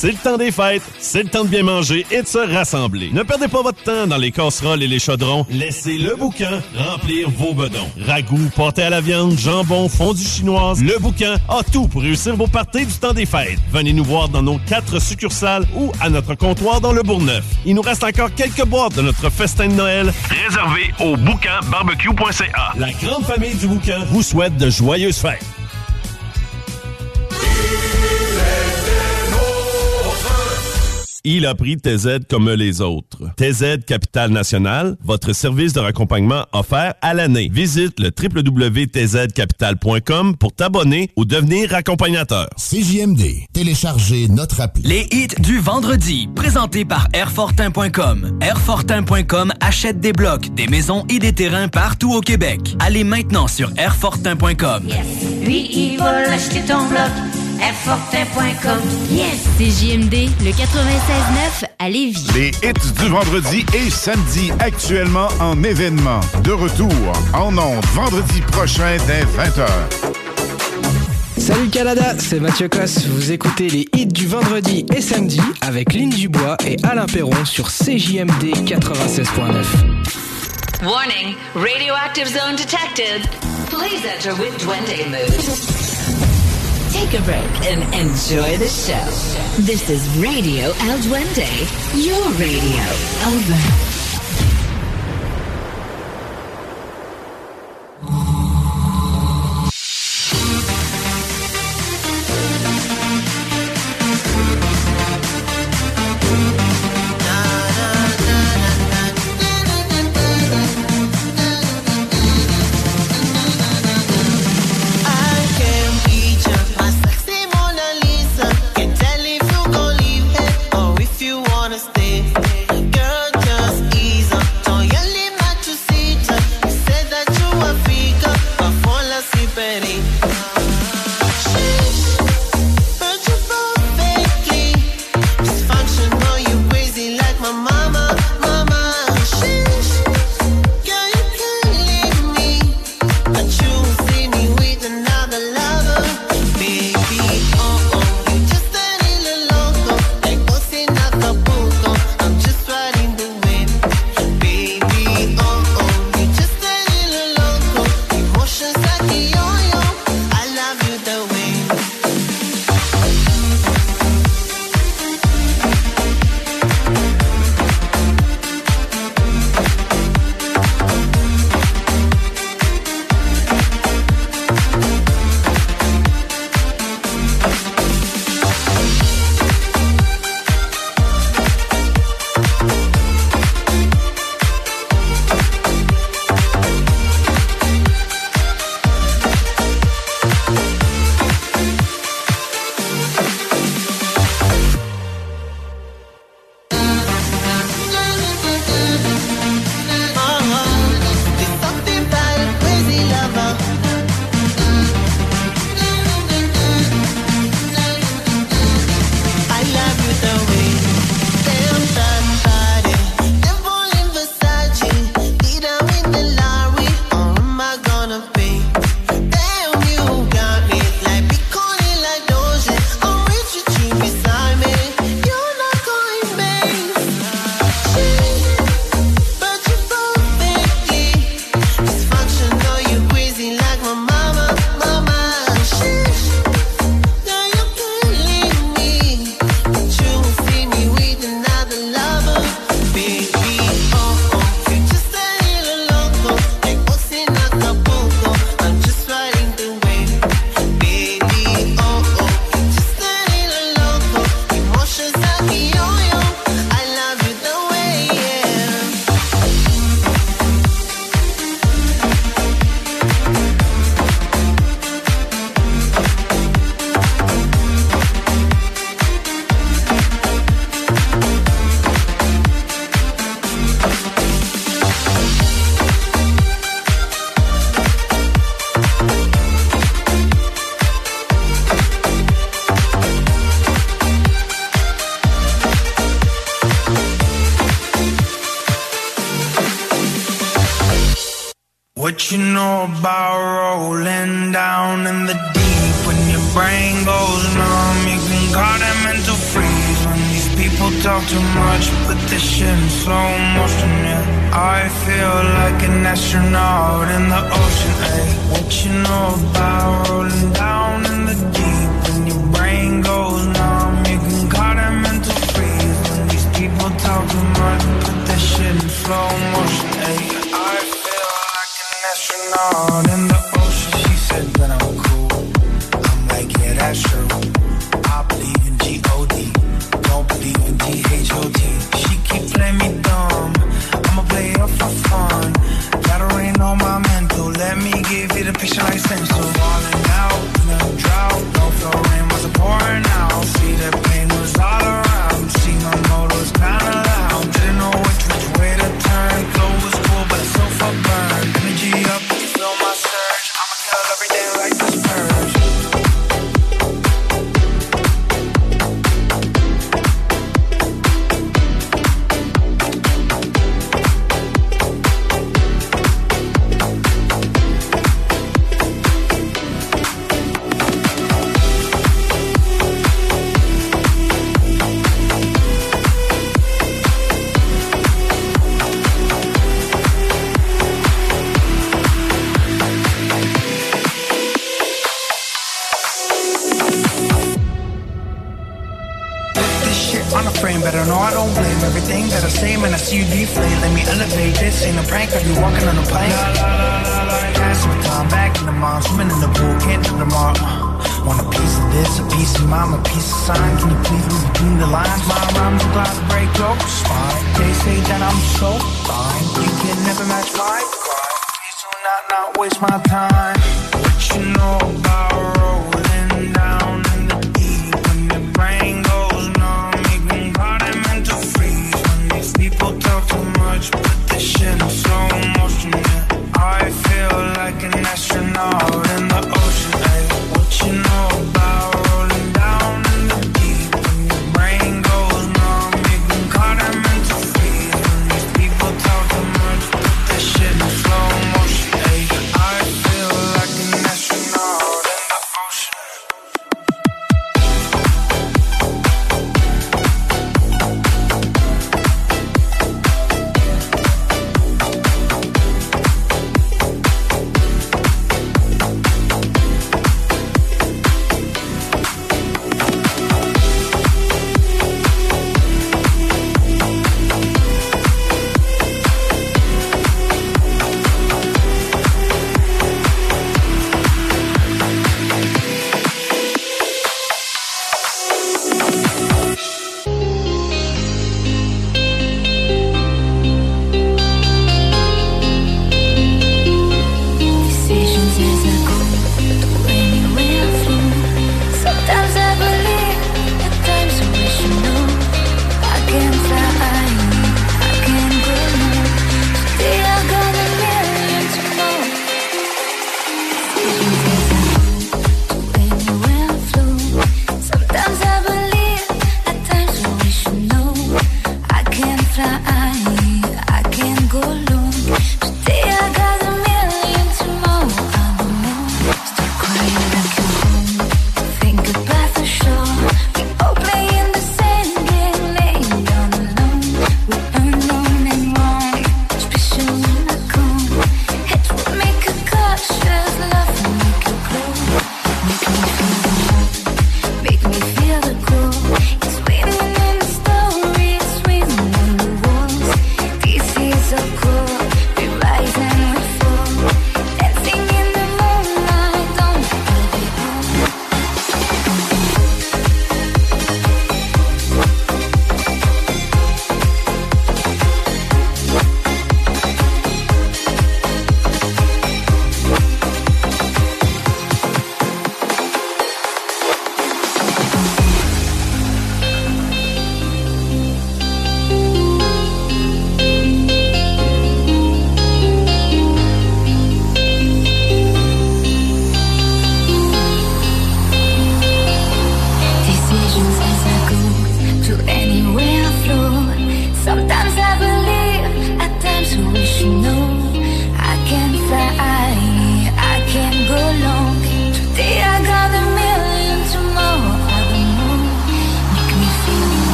C'est le temps des fêtes, c'est le temps de bien manger et de se rassembler. Ne perdez pas votre temps dans les casseroles et les chaudrons. Laissez le bouquin remplir vos bedons. Ragoût, pâté à la viande, jambon, fondue chinoise, le bouquin a tout pour réussir vos parties du temps des fêtes. Venez nous voir dans nos quatre succursales ou à notre comptoir dans le Bourgneuf. Il nous reste encore quelques boîtes de notre festin de Noël réservé au bouquinbarbecue.ca. La grande famille du bouquin vous souhaite de joyeuses fêtes. Il a pris TZ comme les autres. TZ Capital National, votre service de raccompagnement offert à l'année. Visite le www.tzcapital.com pour t'abonner ou devenir accompagnateur. CJMD. Téléchargez notre appli. Les hits du vendredi, présentés par Airfortin.com. Airfortin.com achète des blocs, des maisons et des terrains partout au Québec. Allez maintenant sur Airfortin.com. Lui, il va l'acheter ton bloc. Fortin.com. Yes! C'est JMD, le 96.9 à Lévis. Les hits du vendredi et samedi, actuellement en événement. De retour en ondes, vendredi prochain dès 20h. Salut Canada, c'est Mathieu Cosse. Vous écoutez les hits du vendredi et samedi avec Lynn Dubois et Alain Perron sur CJMD 96.9. Warning, radioactive zone detected. Please enter with Duende mood. Take a break and enjoy the show. This is Radio El Duende, your radio. Over.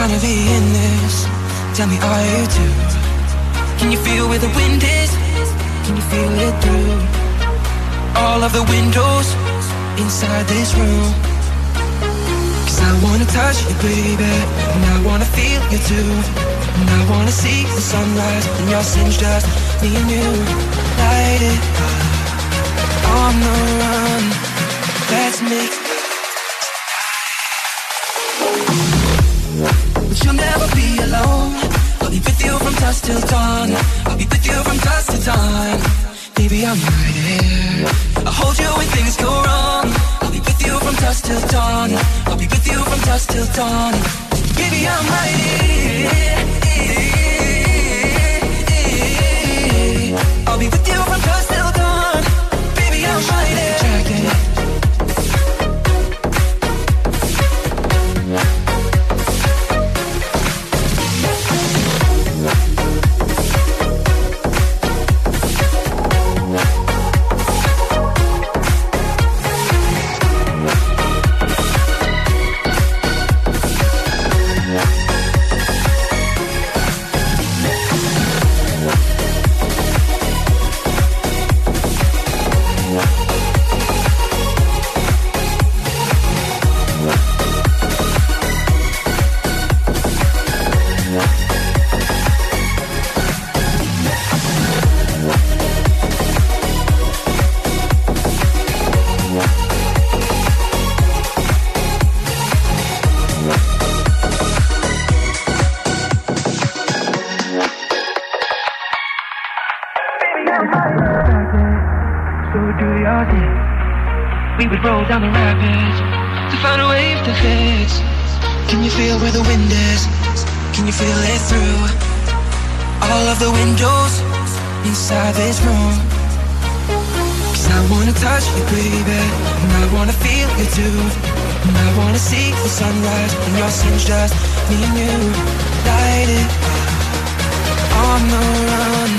Trying to be in this. Tell me, are you too? Can you feel where the wind is? Can you feel it through all of the windows inside this room? Cause I wanna touch you, baby, and I wanna feel you too. And I wanna see the sunrise in your sins, just me and you. Light it up on the run. Let's make sunrise in your sins, just me and you. Light it up on the run.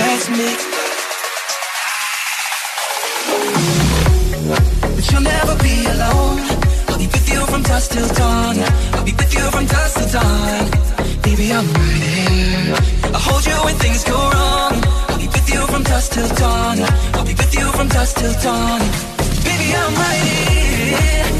Let's make But you'll never be alone. I'll be with you from dusk till dawn. I'll be with you from dusk till dawn. Baby, I'm right here. I'll hold you when things go wrong. I'll be with you from dusk till dawn. I'll be with you from dusk till dawn. Baby, I'm right here.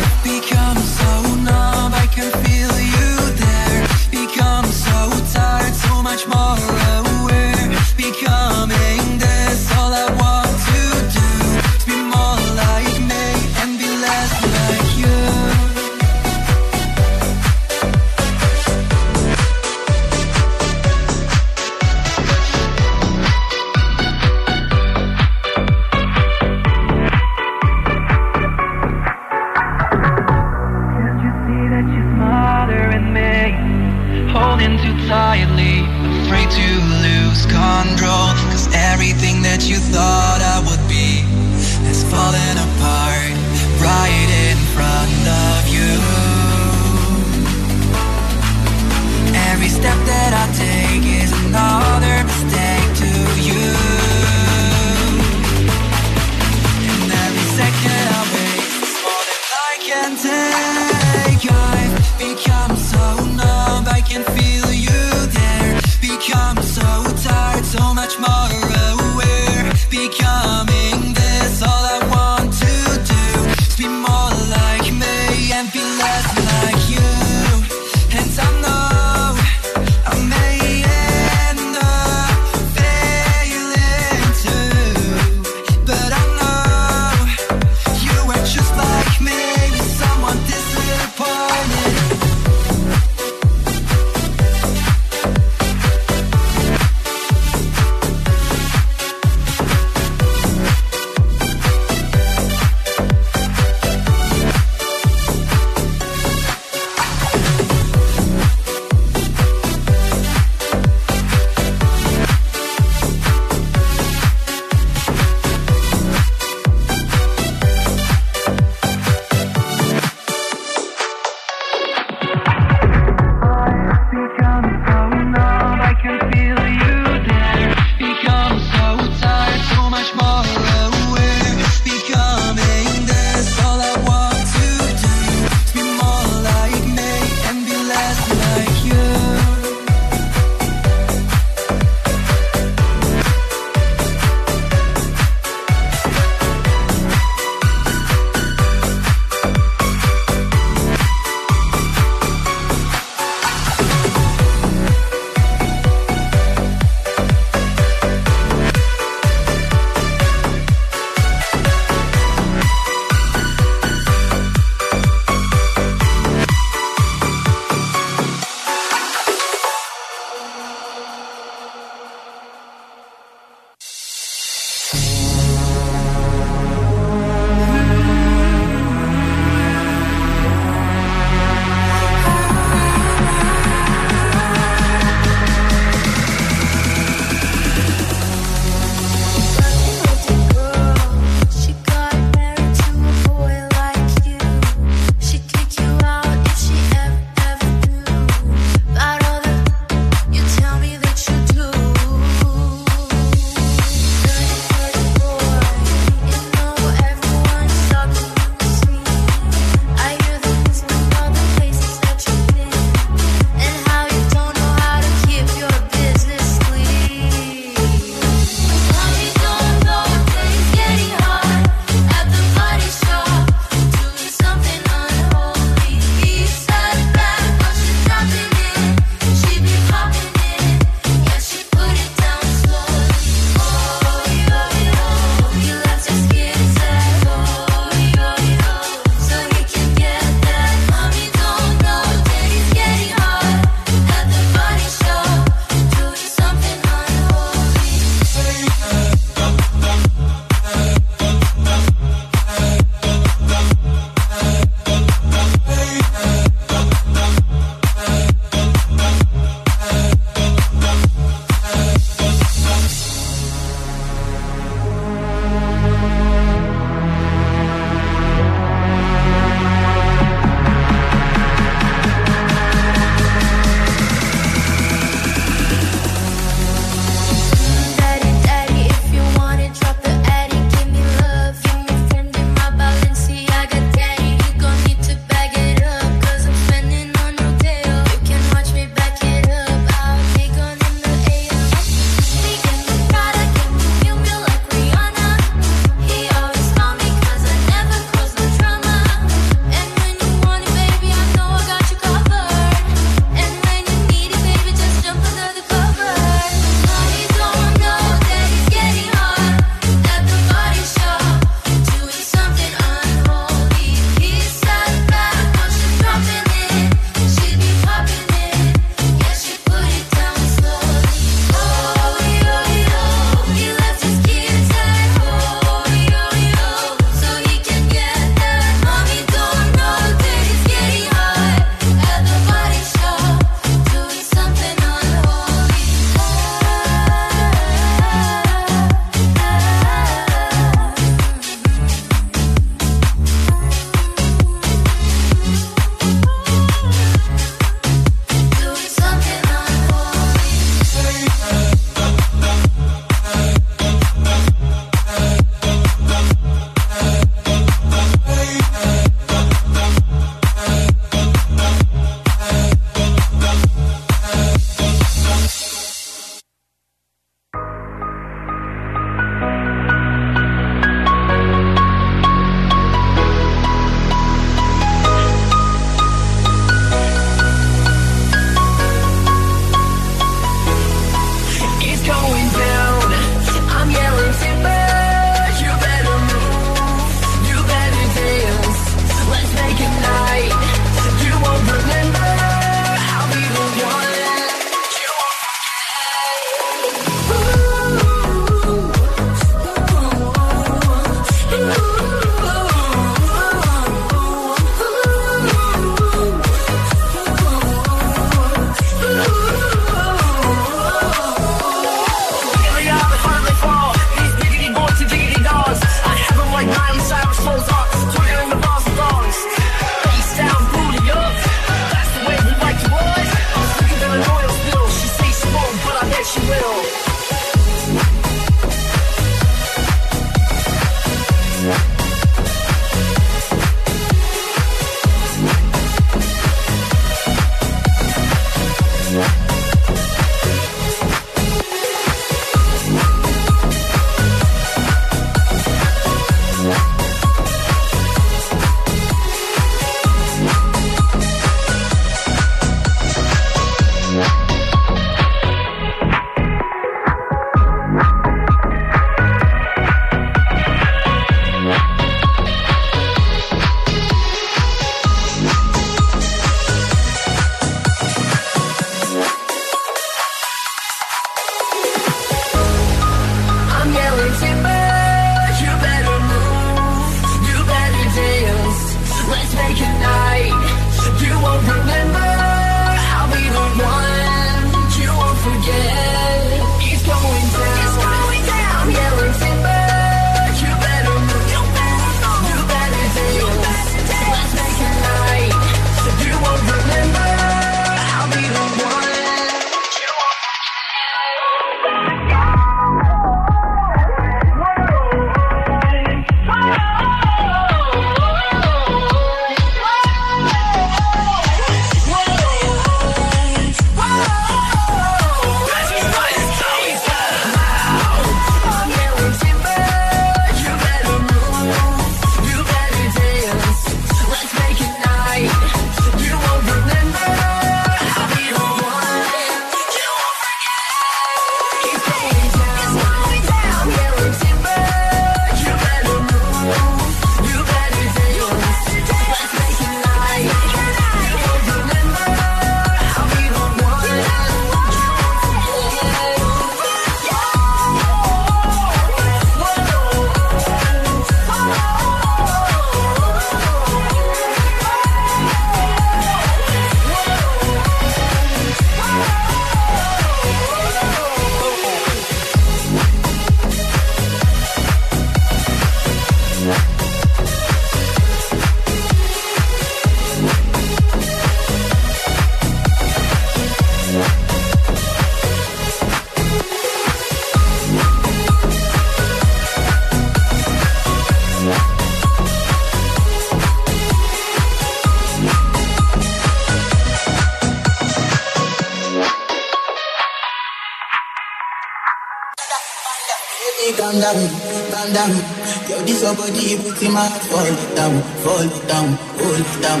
body put in my heart Fall down, fall down, hold down.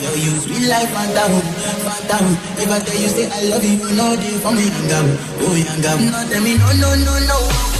Girl, you sweet life, fan phantom. fan If I tell you say I love you, you know they for me, young gam, oh young gam. No, tell me no, no, no, no.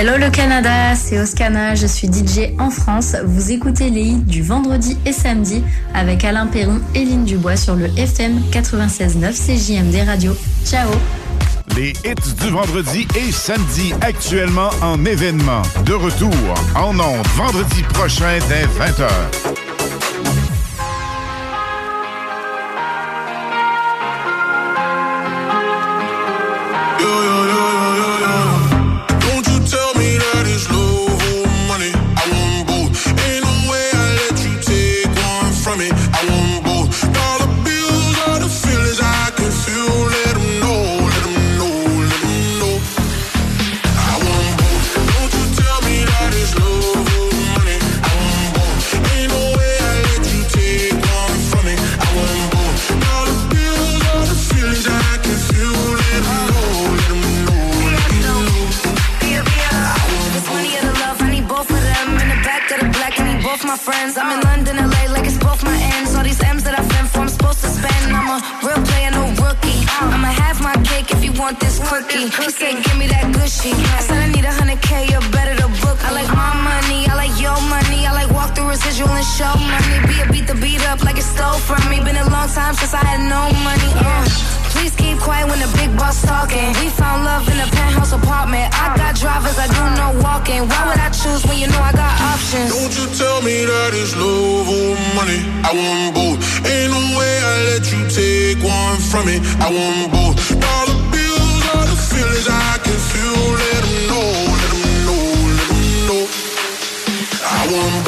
Hello le Canada, c'est Oscana, je suis DJ en France. Vous écoutez les hits du vendredi et samedi avec Alain Perron et Lynn Dubois sur le FM 96.9 CJMD Radio. Ciao Les hits du vendredi et samedi actuellement en événement. De retour en ondes vendredi prochain dès 20h. Quiet when the big boss talking. We found love in a penthouse apartment. I got drivers, I do no walking. Why would I choose when you know I got options? Don't you tell me that it's love or money. I want both. Ain't no way I let you take one from me. I want both. Dollar bills are the feelings I can feel. Let 'em know, let 'em know, let 'em know. I want both.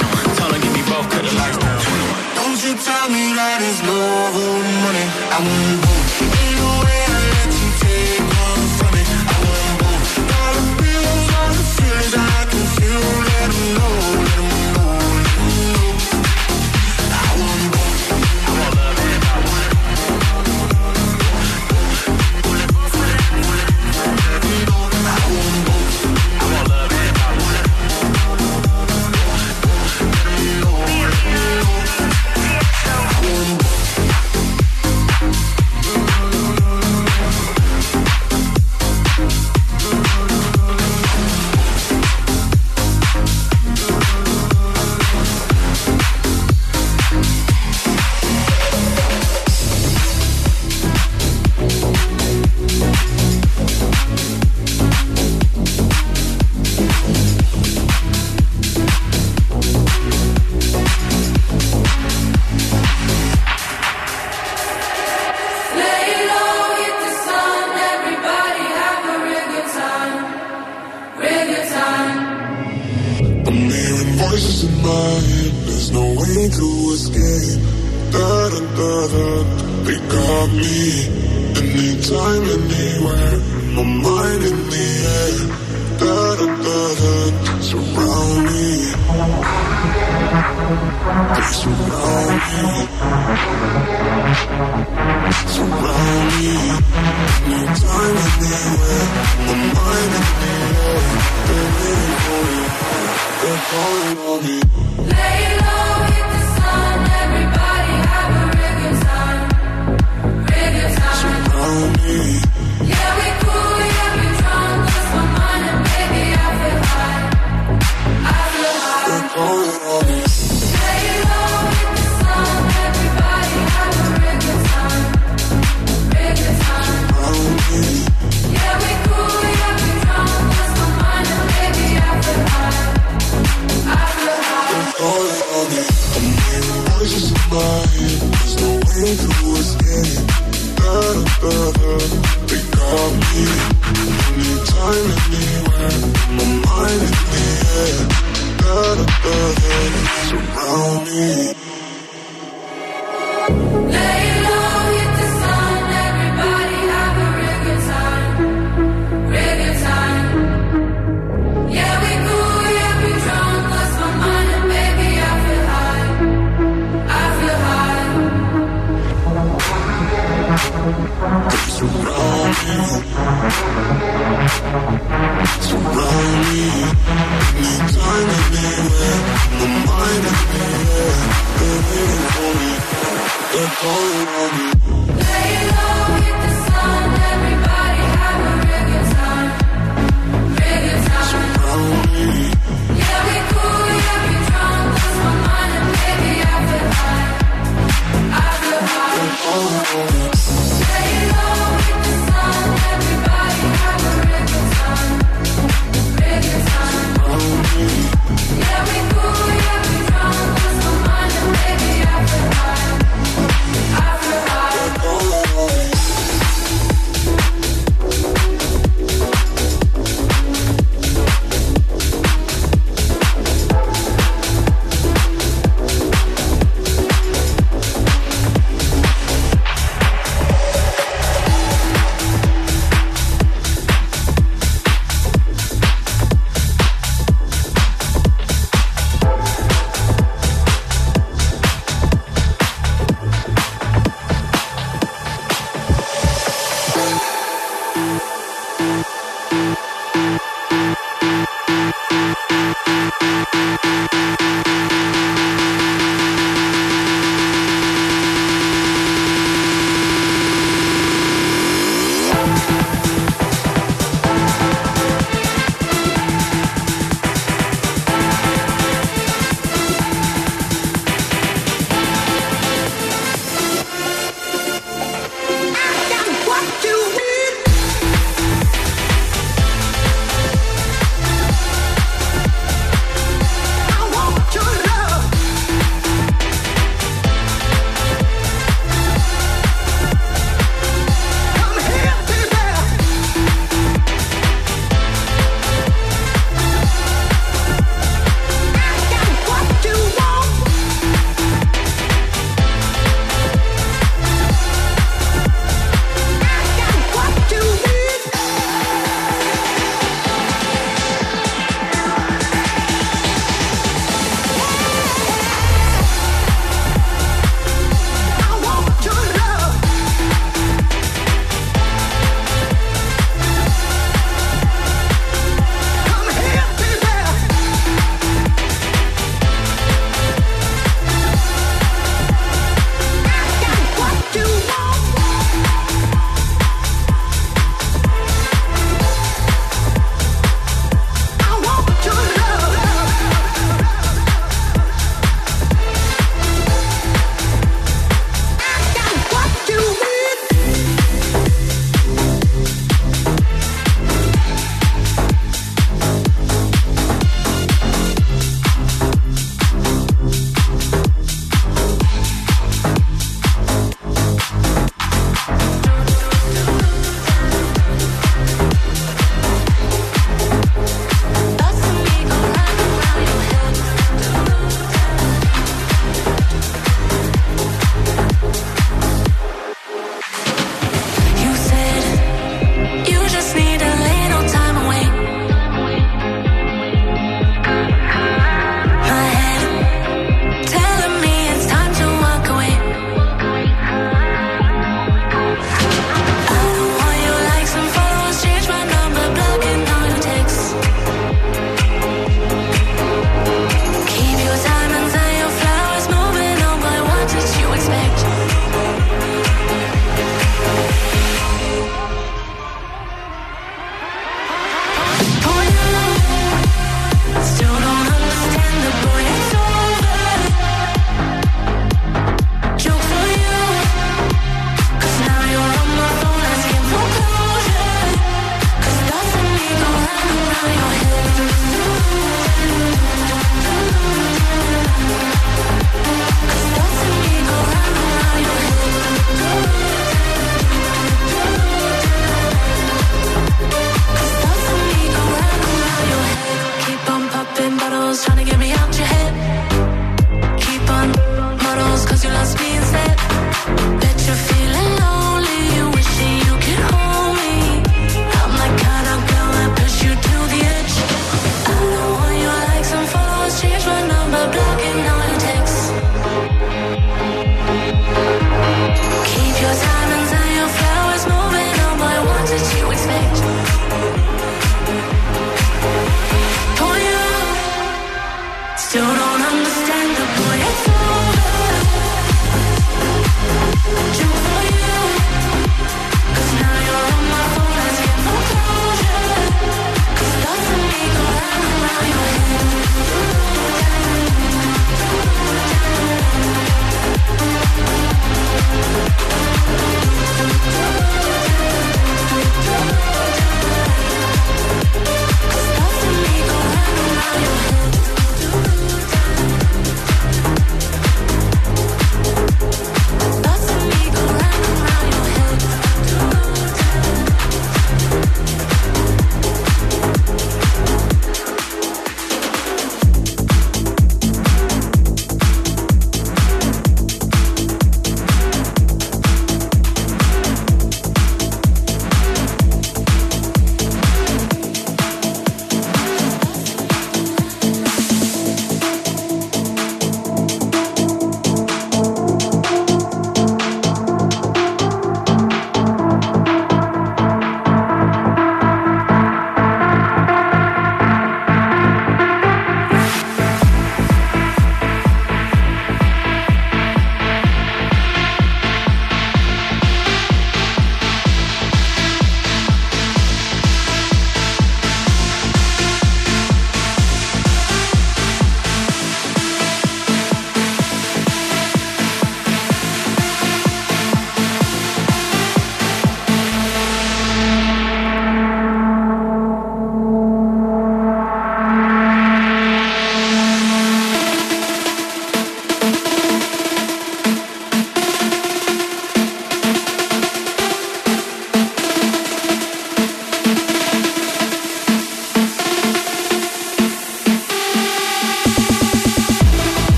Tell me that it's love or money. I want both.